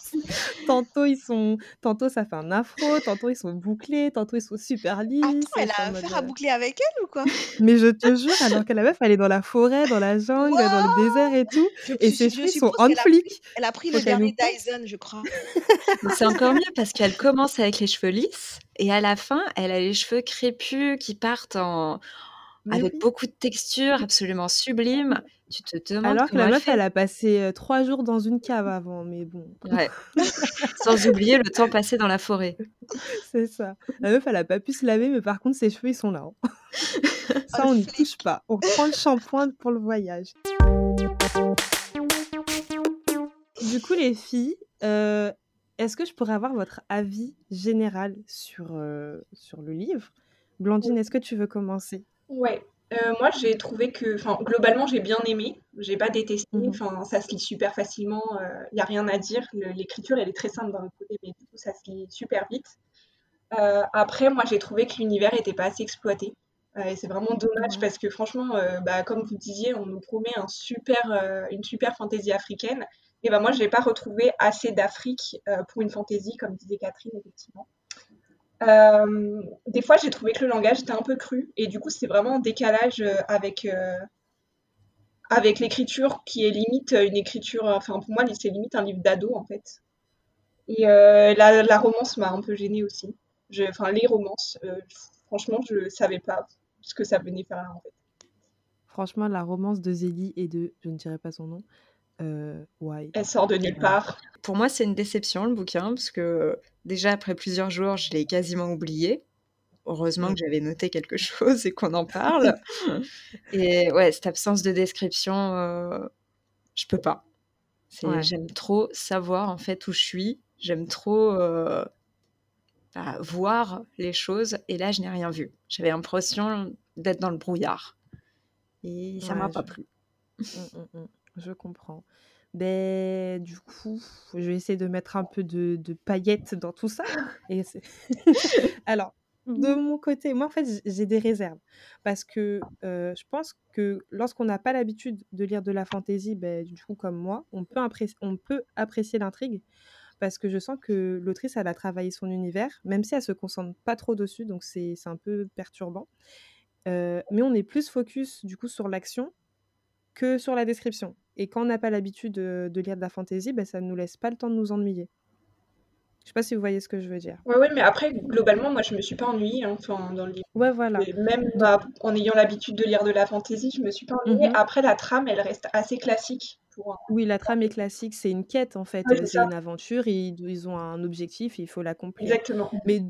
Tantôt ils sont, tantôt ça fait un afro, tantôt ils sont bouclés, tantôt ils sont super lisses. Attends, elle a affaire à boucler avec elle ou quoi? Mais je te jure, alors que la meuf elle est dans la forêt, dans la jungle, dans le désert et tout, et ses cheveux sont en flic. Elle a pris le dernier Dyson, je crois. C'est encore mieux parce qu'elle commence avec les cheveux lisses et à la fin, elle a les cheveux crépus qui partent en... avec beaucoup de texture, absolument sublime. Tu te demandes Alors que la meuf, elle a passé trois jours dans une cave avant, mais bon. Ouais. Sans oublier le temps passé dans la forêt. C'est ça. La meuf, elle a pas pu se laver, mais par contre, ses cheveux, ils sont là. Hein. ça, on n'y touche pas. On prend le shampoing pour le voyage. Du coup, les filles, euh, est-ce que je pourrais avoir votre avis général sur, euh, sur le livre? Blandine, est-ce que tu veux commencer? Ouais. Euh, moi, j'ai trouvé que, enfin, globalement, j'ai bien aimé. J'ai pas détesté. Mmh Enfin, ça se lit super facilement. Il n'y a rien à dire. L'écriture, elle est très simple d'un côté, mais du coup, ça se lit super vite. Euh, après, moi, j'ai trouvé que l'univers n'était pas assez exploité. Euh, et c'est vraiment dommage parce que franchement, bah, comme vous disiez, on nous promet un super, une super fantaisie africaine. Et ben moi, je n'ai pas retrouvé assez d'Afrique pour une fantaisie, comme disait Catherine, effectivement. Euh, des fois, j'ai trouvé que le langage était un peu cru et du coup, c'est vraiment en décalage euh, avec, euh, avec l'écriture qui est limite une écriture. Enfin, pour moi, c'est limite un livre d'ado en fait. Et la, la, romance m'a un peu gênée aussi. Enfin, les romances, franchement, je savais pas ce que ça venait faire là en fait. Franchement, la romance de Zélie et de, je ne dirais pas son nom, euh, Elle sort de nulle part. Pour moi, c'est une déception le bouquin, parce que déjà après plusieurs jours, je l'ai quasiment oublié. Heureusement que j'avais noté quelque chose et qu'on en parle. et ouais, cette absence de description, euh, je peux pas. J'aime trop savoir en fait où je suis. J'aime trop euh, bah, voir les choses. Et là, je n'ai rien vu. J'avais l'impression d'être dans le brouillard. Et ça m'a pas plu. Mmh, mmh, je comprends. Ben, du coup, je vais essayer de mettre un peu de, paillettes dans tout ça. Et Alors, de mon côté, moi, en fait, j'ai des réserves. Parce que euh, je pense que lorsqu'on n'a pas l'habitude de lire de la fantaisie, ben, du coup, comme moi, on peut, on peut apprécier l'intrigue. Parce que je sens que l'autrice, elle a travaillé son univers, même si elle se concentre pas trop dessus, donc c'est un peu perturbant. Euh, mais on est plus focus, du coup, sur l'action que sur la description. Et quand on n'a pas l'habitude de, lire de la fantaisie, ben, ça ne nous laisse pas le temps de nous ennuyer. Je sais pas si vous voyez ce que je veux dire. Ouais, ouais, mais après, globalement, moi, je me suis pas ennuyée hein, dans le livre. Ouais, voilà. même bah, en ayant l'habitude de lire de la fantaisie, je me suis pas ennuyée. Mhm. Après, la trame, elle reste assez classique. Pour... Oui, la trame est classique. C'est une quête, en fait. c'est une aventure. Ils, ils ont un objectif il faut l'accomplir. Exactement. Mais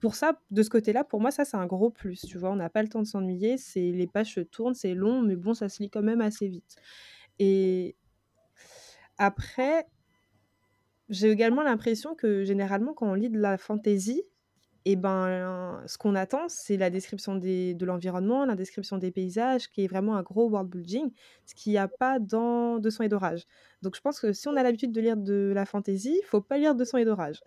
pour ça, de ce côté-là, pour moi, ça, c'est un gros plus. Tu vois, on n'a pas le temps de s'ennuyer. C'est Les pages se tournent, c'est long, mais bon, ça se lit quand même assez vite. Et après, j'ai également l'impression que généralement, quand on lit de la fantaisie, et eh ben, ce qu'on attend, c'est la description des, de l'environnement, la description des paysages, qui est vraiment un gros world building, ce qu'il n'y a pas dans De sang et d'orage. Donc je pense que si on a l'habitude de lire de la fantaisie, il faut pas lire De sang et d'orage.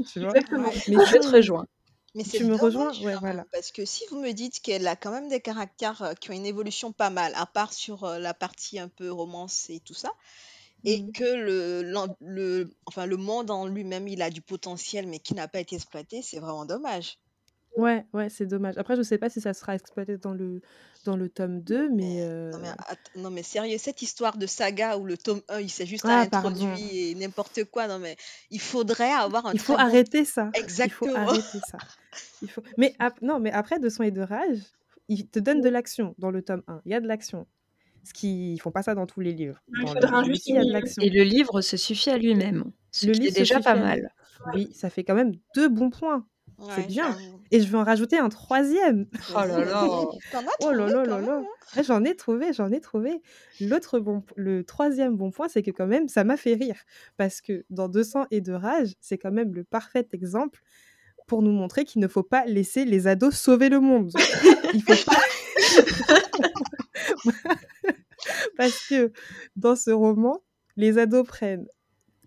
Exactement. Mais je te rejoins. Mais tu me rejoins ouais, voilà. Parce que si vous me dites qu'elle a quand même des caractères euh, qui ont une évolution pas mal, à part sur euh, la partie un peu romance et tout ça, et mmh. que le, le, enfin, le monde en lui-même, il a du potentiel, mais qui n'a pas été exploité, c'est vraiment dommage. Ouais, ouais, c'est dommage. Après, je sais pas si ça sera exploité dans le, dans le tome 2, mais... Non, mais, euh non, mais sérieux, cette histoire de saga où le tome 1, il s'est juste ah, introduit et n'importe quoi, non, mais il faudrait avoir un Il faut arrêter ça. Exactement. Il faut arrêter ça. Il faut... Mais, non, mais après, De son et de rage, il te donne de l'action dans le tome 1. Il y a de l'action. Ce qui... Ils font pas ça dans tous les livres. il y a de l'action. Et le livre se suffit à lui-même. Le livre est déjà pas mal. Oui, ça fait quand même deux bons points c'est bien. Et je vais en rajouter un troisième. Oh là là. oh là là là là. Ah, j'en ai trouvé, j'en ai trouvé. L'autre bon, le troisième bon point, c'est que quand même, ça m'a fait rire. Parce que dans 200 et de rage, c'est quand même le parfait exemple pour nous montrer qu'il ne faut pas laisser les ados sauver le monde. Il faut pas. Parce que dans ce roman, les ados prennent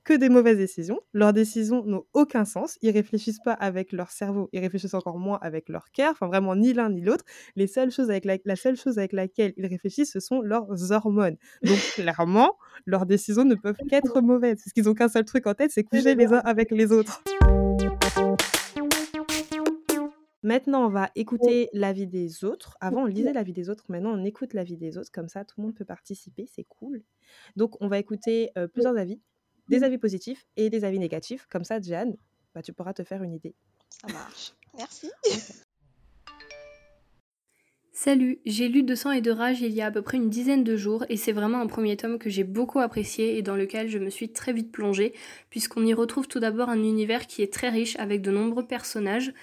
que des mauvaises décisions. Leurs décisions n'ont aucun sens. Ils réfléchissent pas avec leur cerveau, ils réfléchissent encore moins avec leur cœur. Enfin, vraiment, ni l'un ni l'autre. Les seules choses avec la... la seule chose avec laquelle ils réfléchissent, ce sont leurs hormones. Donc, clairement, leurs décisions ne peuvent qu'être mauvaises. Parce qu'ils ont qu'un seul truc en tête, c'est coucher les uns avec les autres. Maintenant, on va écouter l'avis des autres. Avant, on lisait l'avis des autres. Maintenant, on écoute l'avis des autres. Comme ça, tout le monde peut participer. C'est cool. Donc, on va écouter euh, plusieurs avis des avis positifs et des avis négatifs. Comme ça, Jeanne, bah, tu pourras te faire une idée. Ça marche. Merci. Salut, j'ai lu De sang et de rage il y a à peu près une dizaine de jours et c'est vraiment un premier tome que j'ai beaucoup apprécié et dans lequel je me suis très vite plongée puisqu'on y retrouve tout d'abord un univers qui est très riche avec de nombreux personnages.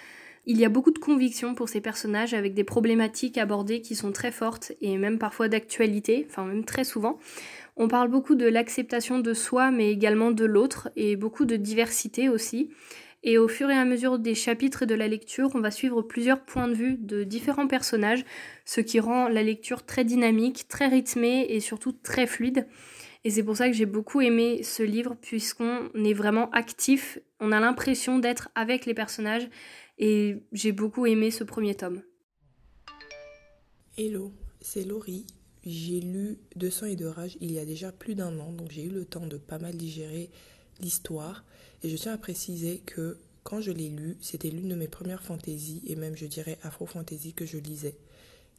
Il y a beaucoup de convictions pour ces personnages avec des problématiques abordées qui sont très fortes et même parfois d'actualité, enfin même très souvent. On parle beaucoup de l'acceptation de soi, mais également de l'autre, et beaucoup de diversité aussi. Et au fur et à mesure des chapitres de la lecture, on va suivre plusieurs points de vue de différents personnages, ce qui rend la lecture très dynamique, très rythmée et surtout très fluide. Et c'est pour ça que j'ai beaucoup aimé ce livre, puisqu'on est vraiment actif, on a l'impression d'être avec les personnages, et j'ai beaucoup aimé ce premier tome. Hello, c'est Laurie. J'ai lu De sang et de rage il y a déjà plus d'un an, donc j'ai eu le temps de pas mal digérer l'histoire. Et je tiens à préciser que quand je l'ai lu, c'était l'une de mes premières fantaisies, et même je dirais afro-fantasy que je lisais.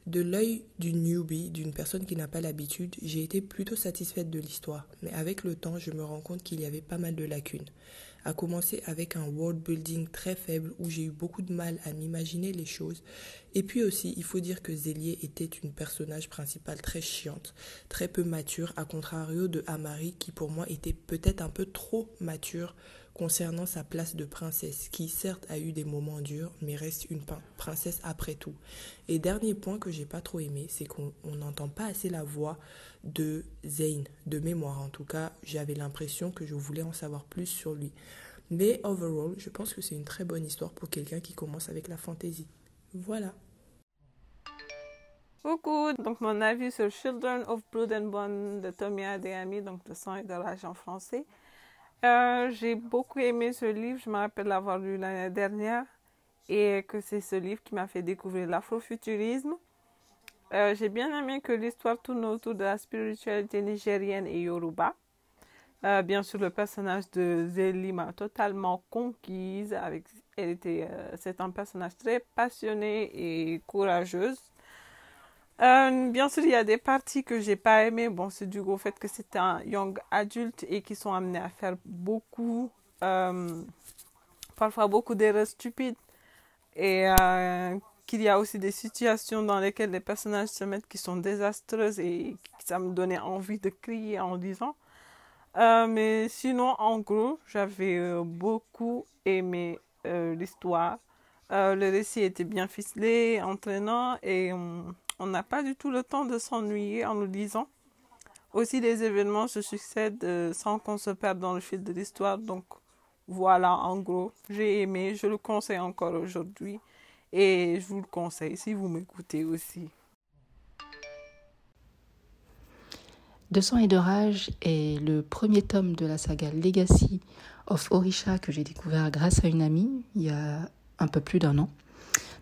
De l'œil d'une newbie, d'une personne qui n'a pas l'habitude, j'ai été plutôt satisfaite de l'histoire, mais avec le temps, je me rends compte qu'il y avait pas mal de lacunes. À commencer avec un world building très faible où j'ai eu beaucoup de mal à m'imaginer les choses. Et puis aussi, il faut dire que Zélier était une personnage principale très chiante, très peu mature, à contrario de Amari qui pour moi était peut-être un peu trop mature concernant sa place de princesse, qui certes a eu des moments durs, mais reste une princesse après tout. Et dernier point que j'ai pas trop aimé, c'est qu'on n'entend pas assez la voix de Zayn, de mémoire en tout cas, j'avais l'impression que je voulais en savoir plus sur lui. Mais overall, je pense que c'est une très bonne histoire pour quelqu'un qui commence avec la fantaisie. Voilà. Coucou, donc mon avis sur Children of Blood and Bone de Adeyemi, donc de sang et de en français. Euh, j'ai beaucoup aimé ce livre. Je me rappelle l'avoir lu l'année dernière et que c'est ce livre qui m'a fait découvrir l'afrofuturisme. Euh, j'ai bien aimé que l'histoire tourne autour de la spiritualité nigérienne et yoruba. Euh, bien sûr, le personnage de Zélie m'a totalement conquise. Avec, elle c'est un personnage très passionné et courageuse. Euh, bien sûr, il y a des parties que j'ai pas aimées. Bon, c'est dû au fait que c'est un young adulte et qui sont amenés à faire beaucoup, euh, parfois beaucoup d'erreurs stupides. Et euh, qu'il y a aussi des situations dans lesquelles les personnages se mettent qui sont désastreuses et ça me donnait envie de crier en disant. mais sinon, en gros, j'avais beaucoup aimé l'histoire. le récit était bien ficelé, entraînant et on n'a pas du tout le temps de s'ennuyer en le lisant. Aussi, les événements se succèdent euh, sans qu'on se perde dans le fil de l'histoire. Donc, voilà, en gros, j'ai aimé, je le conseille encore aujourd'hui. Et je vous le conseille si vous m'écoutez aussi. De sang et de rage est le premier tome de la saga Legacy of Orisha que j'ai découvert grâce à une amie il y a un peu plus d'un an.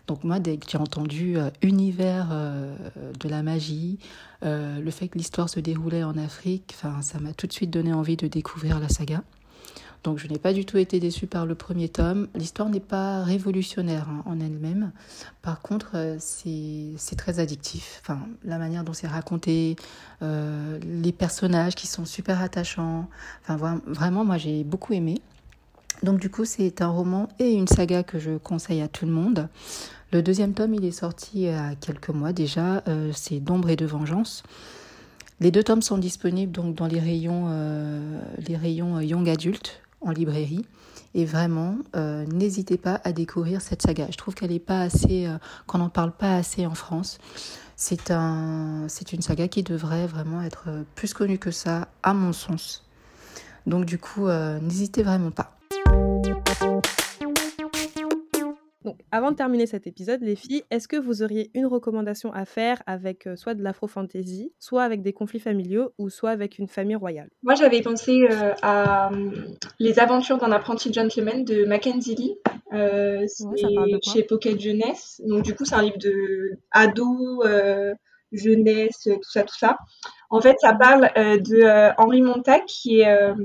Donc moi, dès que j'ai entendu euh, univers euh, de la magie, euh, le fait que l'histoire se déroulait en Afrique, ça m'a tout de suite donné envie de découvrir la saga. Donc je n'ai pas du tout été déçue par le premier tome. L'histoire n'est pas révolutionnaire hein, en elle-même. Par contre, c'est très addictif. Enfin, la manière dont c'est raconté, les personnages qui sont super attachants. Enfin, vraiment, moi j'ai beaucoup aimé. Donc du coup, c'est un roman et une saga que je conseille à tout le monde. Le deuxième tome, il est sorti a quelques mois déjà. Euh, c'est D'ombre et de vengeance. Les deux tomes sont disponibles donc dans les rayons, euh, les rayons euh, young adulte en librairie. Et vraiment, n'hésitez pas à découvrir cette saga. Je trouve qu'elle n'est pas assez, qu'on n'en parle pas assez en France. C'est un, c'est une saga qui devrait vraiment être plus connue que ça, à mon sens. Donc du coup, n'hésitez vraiment pas. Donc, avant de terminer cet épisode, les filles, est-ce que vous auriez une recommandation à faire avec euh, soit de l'afro-fantasy, soit avec des conflits familiaux, ou soit avec une famille royale? Moi, j'avais pensé euh, à hum, Les aventures d'un apprenti gentleman de Mackenzie Lee. Euh, chez Pocket Jeunesse. Donc, du coup, c'est un livre de ado, jeunesse, tout ça, tout ça. En fait, ça parle euh, de euh, Henri Montag, qui est euh,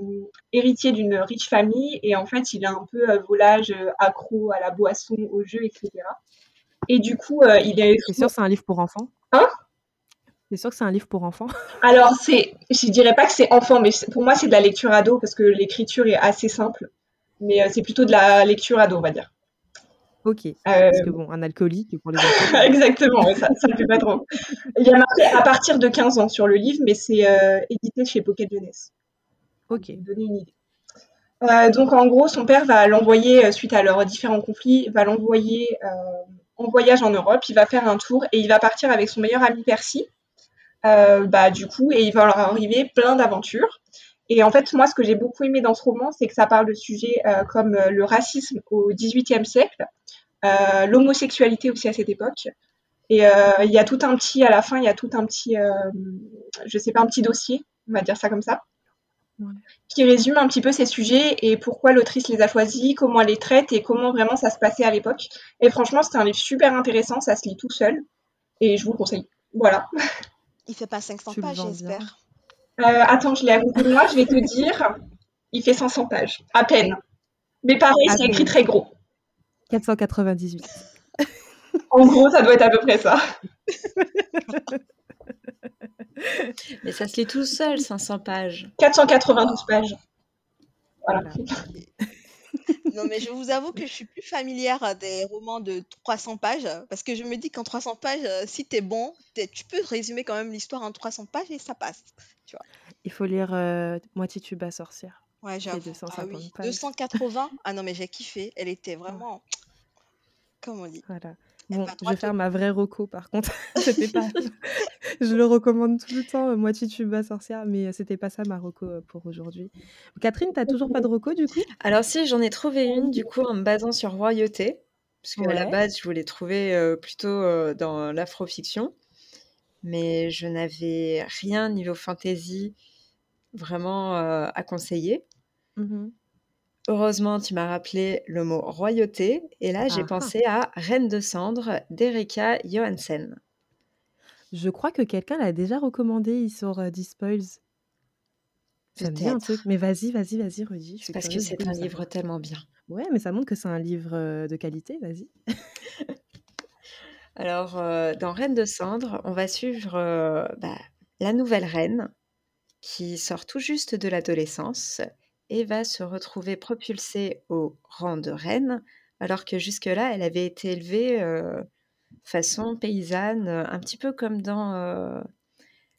héritier d'une riche famille, et en fait, il a un peu volage accro à la boisson, au jeu, etc. Et du coup, il est. C'est sûr que c'est un livre pour enfants? Hein? C'est sûr que c'est un livre pour enfants? Alors, c'est, je dirais pas que c'est enfant, mais pour moi, c'est de la lecture ado parce que l'écriture est assez simple. Mais c'est plutôt de la lecture ado, on va dire. Ok. Euh, Parce que bon, un alcoolique pour les enfants. Exactement, ça ne fait pas trop. Il y a marqué à partir de 15 ans sur le livre, mais c'est euh, édité chez Pocket Jeunesse. Ok. donner une idée. Euh, donc en gros, son père va l'envoyer, suite à leurs différents conflits, va l'envoyer en voyage en Europe. Il va faire un tour et il va partir avec son meilleur ami Percy. bah, du coup, et il va leur arriver plein d'aventures. Et en fait, moi, ce que j'ai beaucoup aimé dans ce roman, c'est que ça parle de sujets comme le racisme au XVIIIe siècle, l'homosexualité aussi à cette époque. Et il y a tout un petit, à la fin, il y a tout un petit, je sais pas, un petit dossier, on va dire ça comme ça, qui résume un petit peu ces sujets et pourquoi l'autrice les a choisis, comment elle les traite et comment vraiment ça se passait à l'époque. Et franchement, c'était un livre super intéressant, ça se lit tout seul et je vous le conseille. Voilà. Il fait pas 500 pages, j'espère. Euh, attends, je l'ai à côté de moi, je vais te dire. Il fait 500 pages, à peine. Mais pareil, c'est écrit très gros. 498. en gros, ça doit être à peu près ça. Mais ça se lit tout seul, 500 pages. 492 pages. Voilà. Non, mais je vous avoue que je suis plus familière des romans de 300 pages parce que je me dis qu'en 300 pages, euh, si t'es bon, tu peux résumer quand même l'histoire en 300 pages et ça passe. Tu vois. Il faut lire euh, Moitié tuba sorcière. Ouais, j'avoue. 280. Ah non, mais j'ai kiffé. Elle était vraiment. Comme on dit? Voilà. Bon, je vais faire ma vraie roco par contre. c'était pas. je le recommande tout le temps, euh, moitié tuba sorcière, mais euh, c'était pas ça ma roco euh, pour aujourd'hui. Catherine, t'as toujours pas de roco du coup? Alors si, j'en ai trouvé une du coup en me basant sur Royauté, parce qu'à la base je voulais trouver plutôt dans l'afrofiction, mais je n'avais rien niveau fantasy vraiment à conseiller. Mmh Heureusement, tu m'as rappelé le mot royauté, et là, j'ai ah. pensé à Reine de cendre d'Erika Johansen. Je crois que quelqu'un l'a déjà recommandé sur euh, Dispoils. Ça me dit un truc. Mais vas-y, vas-y, vas-y, Rudy. Parce que c'est un livre tellement bien. Ouais, mais ça montre que c'est un livre euh, de qualité, vas-y. Alors, euh, dans Reine de cendre, on va suivre bah, la nouvelle reine qui sort tout juste de l'adolescence et va se retrouver propulsée au rang de reine, alors que jusque-là, elle avait été élevée façon paysanne, un petit peu comme dans,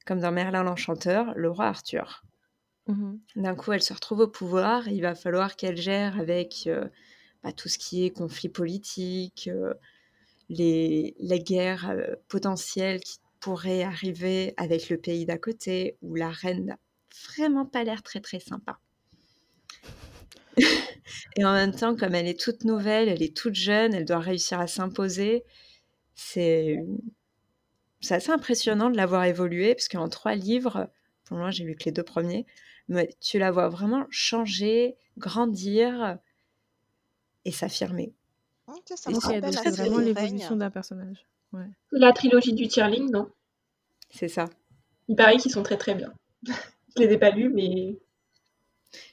comme dans Merlin l'Enchanteur, le roi Arthur. Mmh D'un coup, elle se retrouve au pouvoir, il va falloir qu'elle gère avec bah, tout ce qui est conflit politique, les, les, guerres potentielles qui pourraient arriver avec le pays d'à côté, où la reine n'a vraiment pas l'air très très sympa. Et en même temps, comme elle est toute nouvelle, elle est toute jeune, elle doit réussir à s'imposer. C'est c'est assez impressionnant de la voir évoluer, parce qu'en trois livres, pour moi j'ai lu que les deux premiers, mais tu la vois vraiment changer, grandir et s'affirmer. c'est vraiment l'évolution d'un personnage. Ouais. La trilogie du Tierling, non? C'est ça. Il paraît qu'ils sont très très bien. Je les ai pas lus, mais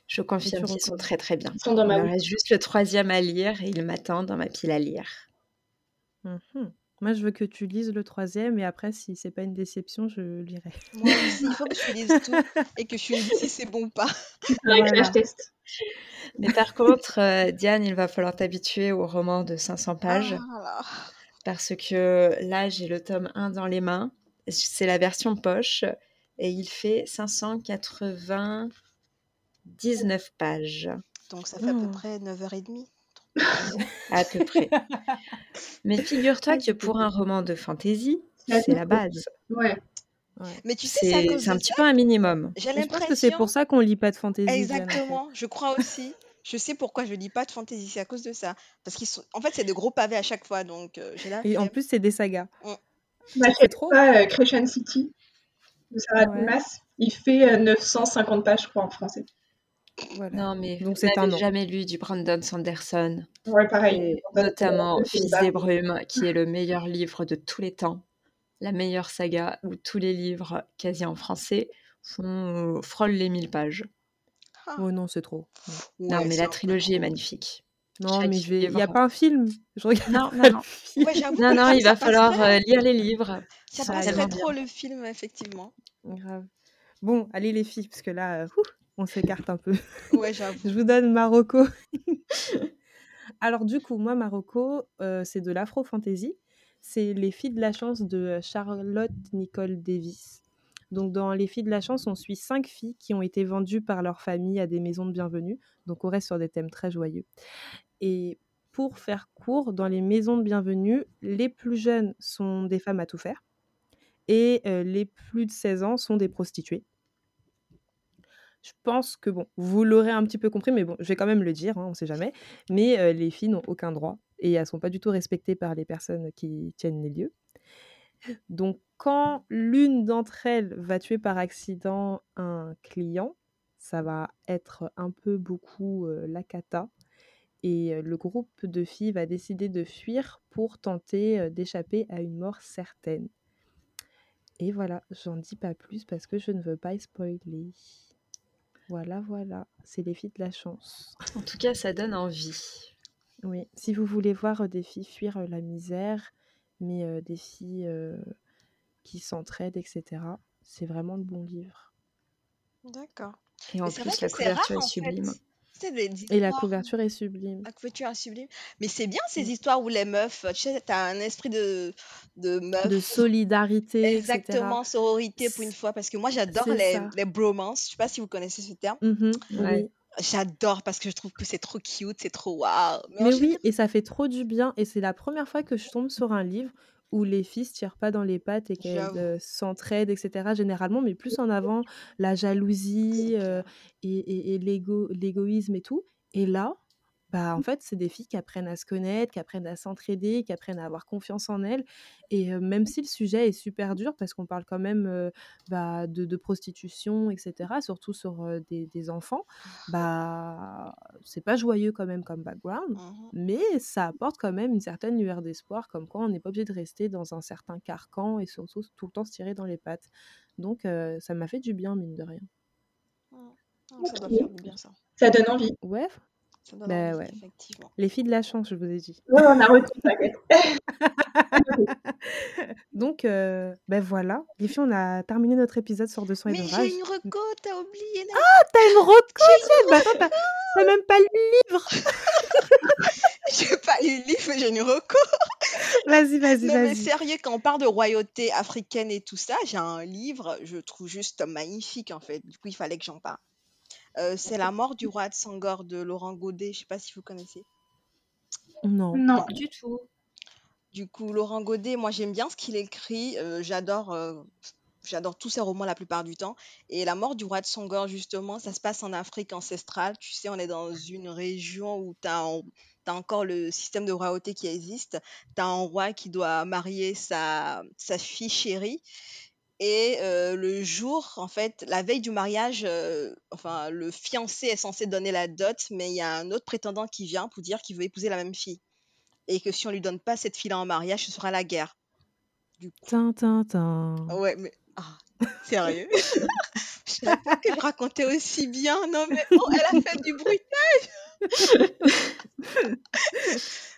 je confirme qu'ils sont très très bien. il me reste juste le troisième à lire et il m'attend dans ma pile à lire. Mmh Moi, je veux que tu lises le troisième et après, si c'est pas une déception, je lirai. Moi aussi, il faut que tu lises tout et que je me dise si c'est bon ou pas. Mais par contre, euh, Diane, il va falloir t'habituer au roman de 500 pages. Ah, parce que là, j'ai le tome 1 dans les mains. C'est la version poche et il fait 580 19 pages. Donc ça fait à peu mmh. près 9h30. à peu près. Mais figure-toi que pour un roman de fantasy, c'est la base. Ouais. Mais tu sais, c'est un petit peu un minimum. J'ai l'impression que c'est pour ça qu'on lit pas de fantasy. Exactement, je crois aussi. Je sais pourquoi je lis pas de fantasy, c'est à cause de ça. Parce qu'ils sont, en fait, c'est de gros pavés à chaque fois, donc euh, Et en plus, c'est des sagas. c'est trop. Pas euh, City de Sarah ouais. Il fait 950 euh, pages, je crois, en français. Non, mais Donc c'est un jamais lu du Brandon Sanderson. Ouais, pareil. notamment Fils des brumes, qui est le meilleur livre de tous les temps. La meilleure saga où tous les livres, quasi en français, font, frôlent les 1000 pages. Ah. Oh non, c'est trop. Non, mais la trilogie est magnifique. Non, mais je vais... il n'y a pas un film. Je regarde non, non, non. non, non, il va falloir euh, lire les livres. Ça, ça passerait trop le film, effectivement. Grave. Bon, allez les filles, parce que là, euh, on s'écarte un peu. Ouais, j'avoue. Je vous donne Marocco. Alors du coup, moi, Marocco, euh, c'est de l'afro-fantasy. C'est Les filles de la chance de Charlotte Nicole Davis. Donc dans Les filles de la chance, on suit cinq filles qui ont été vendues par leur famille à des maisons de bienvenue. Donc on reste sur des thèmes très joyeux. Et pour faire court, dans les maisons de bienvenue, les plus jeunes sont des femmes à tout faire et euh, les plus de 16 ans sont des prostituées. Je pense que bon, vous l'aurez un petit peu compris, mais bon, je vais quand même le dire, hein, on sait jamais. Mais les filles n'ont aucun droit et elles sont pas du tout respectées par les personnes qui tiennent les lieux. Donc, quand l'une d'entre elles va tuer par accident un client, ça va être un peu beaucoup la cata. Et le groupe de filles va décider de fuir pour tenter d'échapper à une mort certaine. Et voilà, j'en dis pas plus parce que je ne veux pas spoiler. Voilà, voilà, c'est les filles de la chance. En tout cas, ça donne envie. Oui, si vous voulez voir des filles fuir la misère, mais des filles qui s'entraident, etc., c'est vraiment le bon livre. D'accord. Et en plus, la couverture est sublime. Et la couverture est sublime. La couverture est sublime. Mais c'est bien ces histoires où les meufs, tu sais, t'as un esprit de, de meuf. De solidarité. Exactement, sororité pour une fois. Parce que moi, j'adore les, les bromances. Je sais pas si vous connaissez ce terme. Mmh oui. J'adore parce que je trouve que c'est trop cute, c'est trop waouh. Mais, oui, et ça fait trop du bien. Et c'est la première fois que je tombe sur un livre où les filles se tirent pas dans les pattes et qu'elles s'entraident, etc. Généralement, mais plus en avant la jalousie et, et l'égoïsme et tout. Et là, bah, en fait, c'est des filles qui apprennent à se connaître, qui apprennent à s'entraider, qui apprennent à avoir confiance en elles. Et même si le sujet est super dur, parce qu'on parle quand même bah, de, prostitution, etc., surtout sur des, enfants, bah, c'est pas joyeux quand même comme background, mmh mais ça apporte quand même une certaine lueur d'espoir, comme quoi on n'est pas obligé de rester dans un certain carcan et surtout tout le temps se tirer dans les pattes. Donc, ça m'a fait du bien, mine de rien. Mmh. Ça doit faire du bien, ça. Ça donne envie. Ouais, bah ouais. effectivement. Les filles de la chance, je vous ai dit. Ouais, on a. Donc, ben voilà. Les filles, on a terminé notre épisode sur 200 et Mais de j'ai une reco, t'as oublié. Ah, t'as une reco, bah, attends, t'as même pas lu le livre. j'ai pas lu le livre, mais j'ai une reco. Vas-y, vas-y, vas-y. Mais sérieux, quand on parle de royauté africaine et tout ça, j'ai un livre, je trouve juste magnifique, en fait. Du coup, il fallait que j'en parle. Euh, c'est La mort du roi de Sangor de Laurent Godet. Je sais pas si vous connaissez. Non. Non. du tout. Du coup, Laurent Godet, moi j'aime bien ce qu'il écrit. Euh, j'adore, euh, j'adore tous ses romans la plupart du temps. Et La mort du roi de Sangor, justement, ça se passe en Afrique ancestrale. Tu sais, on est dans une région où tu as, encore le système de royauté qui existe. Tu as un roi qui doit marier sa, sa fille chérie. Et le jour, en fait, la veille du mariage, enfin, le fiancé est censé donner la dot, mais il y a un autre prétendant qui vient pour dire qu'il veut épouser la même fille. Et que si on lui donne pas cette fille-là en mariage, ce sera la guerre. Du coup... Ouais, mais. Ah, sérieux? Je savais pas que je racontais aussi bien. Non, mais oh, elle a fait du bruitage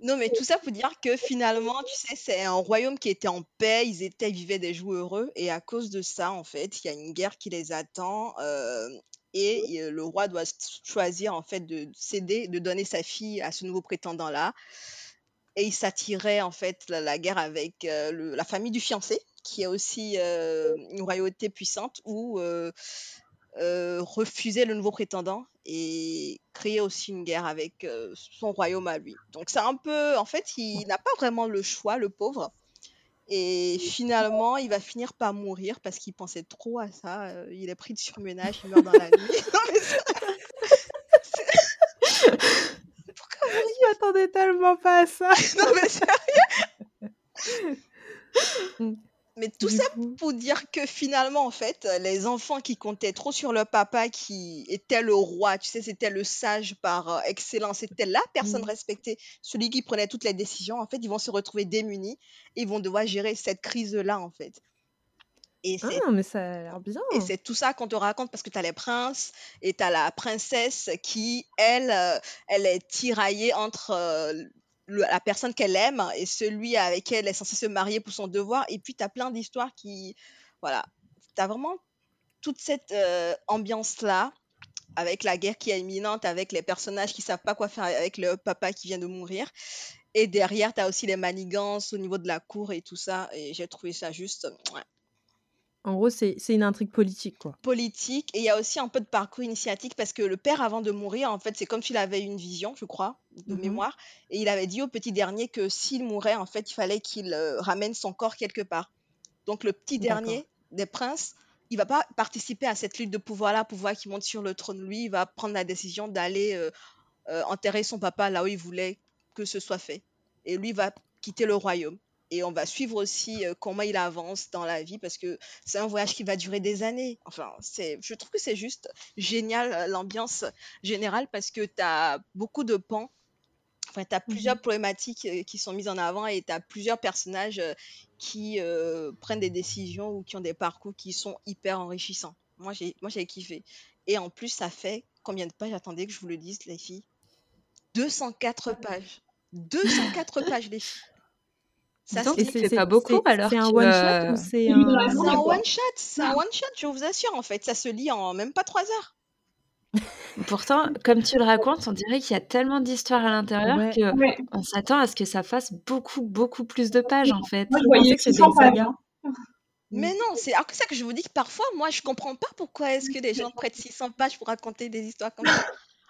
Non, mais tout ça pour dire que finalement, tu sais, c'est un royaume qui était en paix, ils étaient, vivaient des jours heureux, et à cause de ça, en fait, il y a une guerre qui les attend, euh, et le roi doit choisir, en fait, de céder, de donner sa fille à ce nouveau prétendant-là, et il s'attirait, en fait, la, guerre avec euh, la famille du fiancé, qui est aussi euh, une royauté puissante, où euh, refuser le nouveau prétendant. Et créer aussi une guerre avec euh, son royaume à lui. Donc c'est un peu, en fait, il n'a pas vraiment le choix, le pauvre. Et finalement, il va finir par mourir parce qu'il pensait trop à ça. Euh, il est pris de surmenage, il meurt dans la nuit. non, mais Pourquoi Je m'attendais tellement pas à ça. non mais sérieux Mais tout ça pour dire que finalement, en fait, les enfants qui comptaient trop sur leur papa, qui était le roi, tu sais, c'était le sage par euh, excellence, c'était la personne mmh. respectée, celui qui prenait toutes les décisions, en fait, ils vont se retrouver démunis et ils vont devoir gérer cette crise-là, en fait. Et ah, mais ça a l'air bien. Et c'est tout ça qu'on te raconte parce que tu as les princes et tu as la princesse qui, elle, euh, elle est tiraillée entre euh, la personne qu'elle aime et celui avec qui elle est censée se marier pour son devoir. Et puis, tu as plein d'histoires qui. Voilà. Tu as vraiment toute cette euh, ambiance-là, avec la guerre qui est imminente, avec les personnages qui savent pas quoi faire avec le papa qui vient de mourir. Et derrière, tu as aussi les manigances au niveau de la cour et tout ça. Et j'ai trouvé ça juste. En gros, c'est une intrigue politique, quoi. Politique. Et il y a aussi un peu de parcours initiatique parce que le père, avant de mourir, en fait, c'est comme s'il avait une vision, je crois, de mmh mémoire. Et il avait dit au petit dernier que s'il mourait, en fait, il fallait qu'il euh, ramène son corps quelque part. Donc, le petit dernier des princes, il va pas participer à cette lutte de pouvoir-là, pouvoir qui monte sur le trône. Lui, il va prendre la décision d'aller euh, euh, enterrer son papa là où il voulait que ce soit fait. Et lui va quitter le royaume. Et on va suivre aussi euh, comment il avance dans la vie parce que c'est un voyage qui va durer des années. Enfin, c'est, je trouve que c'est juste génial l'ambiance générale parce que tu as beaucoup de pans Enfin, tu as plusieurs mmh problématiques qui sont mises en avant et tu as plusieurs personnages qui prennent des décisions ou qui ont des parcours qui sont hyper enrichissants. Moi, j'ai, moi, j'ai kiffé. Et en plus, ça fait combien de pages? Attendez que je vous le dise, les filles. 204 pages. 204 pages, les filles. Ça, c'est pas beaucoup alors. C'est un one shot ou c'est un... un one shot C'est un one shot, je vous assure en fait. Ça se lit en même pas 3 heures. Pourtant, comme tu le racontes, on dirait qu'il y a tellement d'histoires à l'intérieur qu'on s'attend à ce que ça fasse beaucoup, beaucoup plus de pages en fait. Moi, je voyais que c'était pages. Mais non, c'est alors que ça que je vous dis que parfois, moi, je comprends pas pourquoi est-ce que des gens prennent 600 pages pour raconter des histoires comme ça.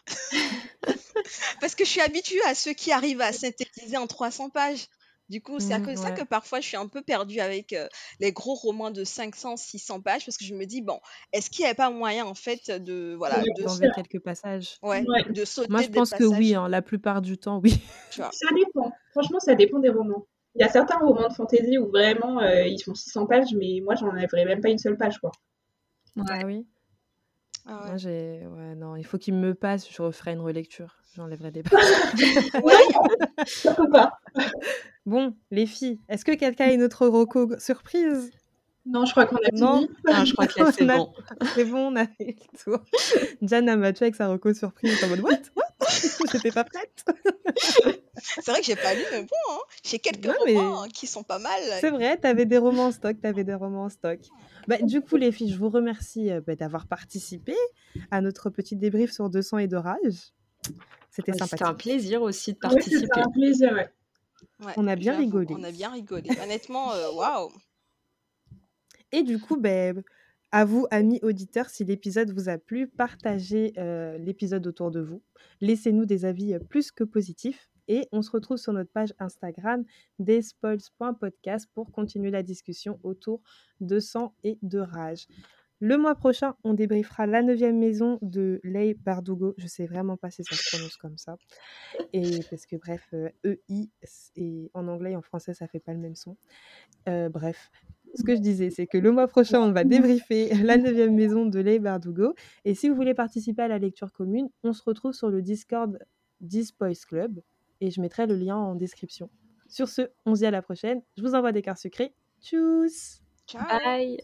Parce que je suis habituée à ceux qui arrivent à synthétiser en 300 pages. Du coup, c'est à mmh, cause de ça que parfois je suis un peu perdue avec les gros romans de 500, 600 pages parce que je me dis, bon, est-ce qu'il n'y avait pas moyen en fait de. Voilà, de quelques passages. Ouais, de sauter Moi, je pense que oui, hein, la plupart du temps, oui. Ça dépend. Franchement, ça dépend des romans. Il y a certains romans de fantasy où vraiment ils font 600 pages, mais moi, j'en avais même pas une seule page, quoi. Ah oui. Ah Moi. Ouais, non, il faut qu'il me passe, je referai une relecture. J'enlèverai des pages. ouais, pas. Bon, les filles, est-ce que quelqu'un a une autre roco surprise? Non, je crois qu'on a non. fini. Ah, je crois que là, c'est bon. C'est bon, on a fait le tour. Diane a matché avec sa roco surprise en mode What? What? J'étais pas prête. c'est vrai que j'ai pas lu, mais bon, hein. j'ai quelques romans qui sont pas mal. C'est vrai, t'avais des romans en stock, t'avais des romans en stock. Bah, du coup, les filles, je vous remercie euh, bah, d'avoir participé à notre petit débrief sur 200 et de C'était sympa. C'était un plaisir aussi de participer. C'était un plaisir, ouais on a bien rigolé. On a bien rigolé. Honnêtement, euh, waouh. Et du coup, ben, à vous, amis auditeurs, si l'épisode vous a plu, partagez euh, l'épisode autour de vous. Laissez-nous des avis euh, plus que positifs. Et on se retrouve sur notre page Instagram despoils.podcast pour continuer la discussion autour de sang et de rage. Le mois prochain, on débriefera la neuvième maison de Leigh Bardugo. Je sais vraiment pas si ça se prononce comme ça. Et parce que bref, EI euh, et en anglais et en français, ça fait pas le même son. Euh, bref, ce que je disais, c'est que le mois prochain, on va débriefer la neuvième maison de Leigh Bardugo. Et si vous voulez participer à la lecture commune, on se retrouve sur le Discord Dispoys Club et je mettrai le lien en description. Sur ce, on se dit à la prochaine. Je vous envoie des cartes secrets. Tchuss Ciao Bye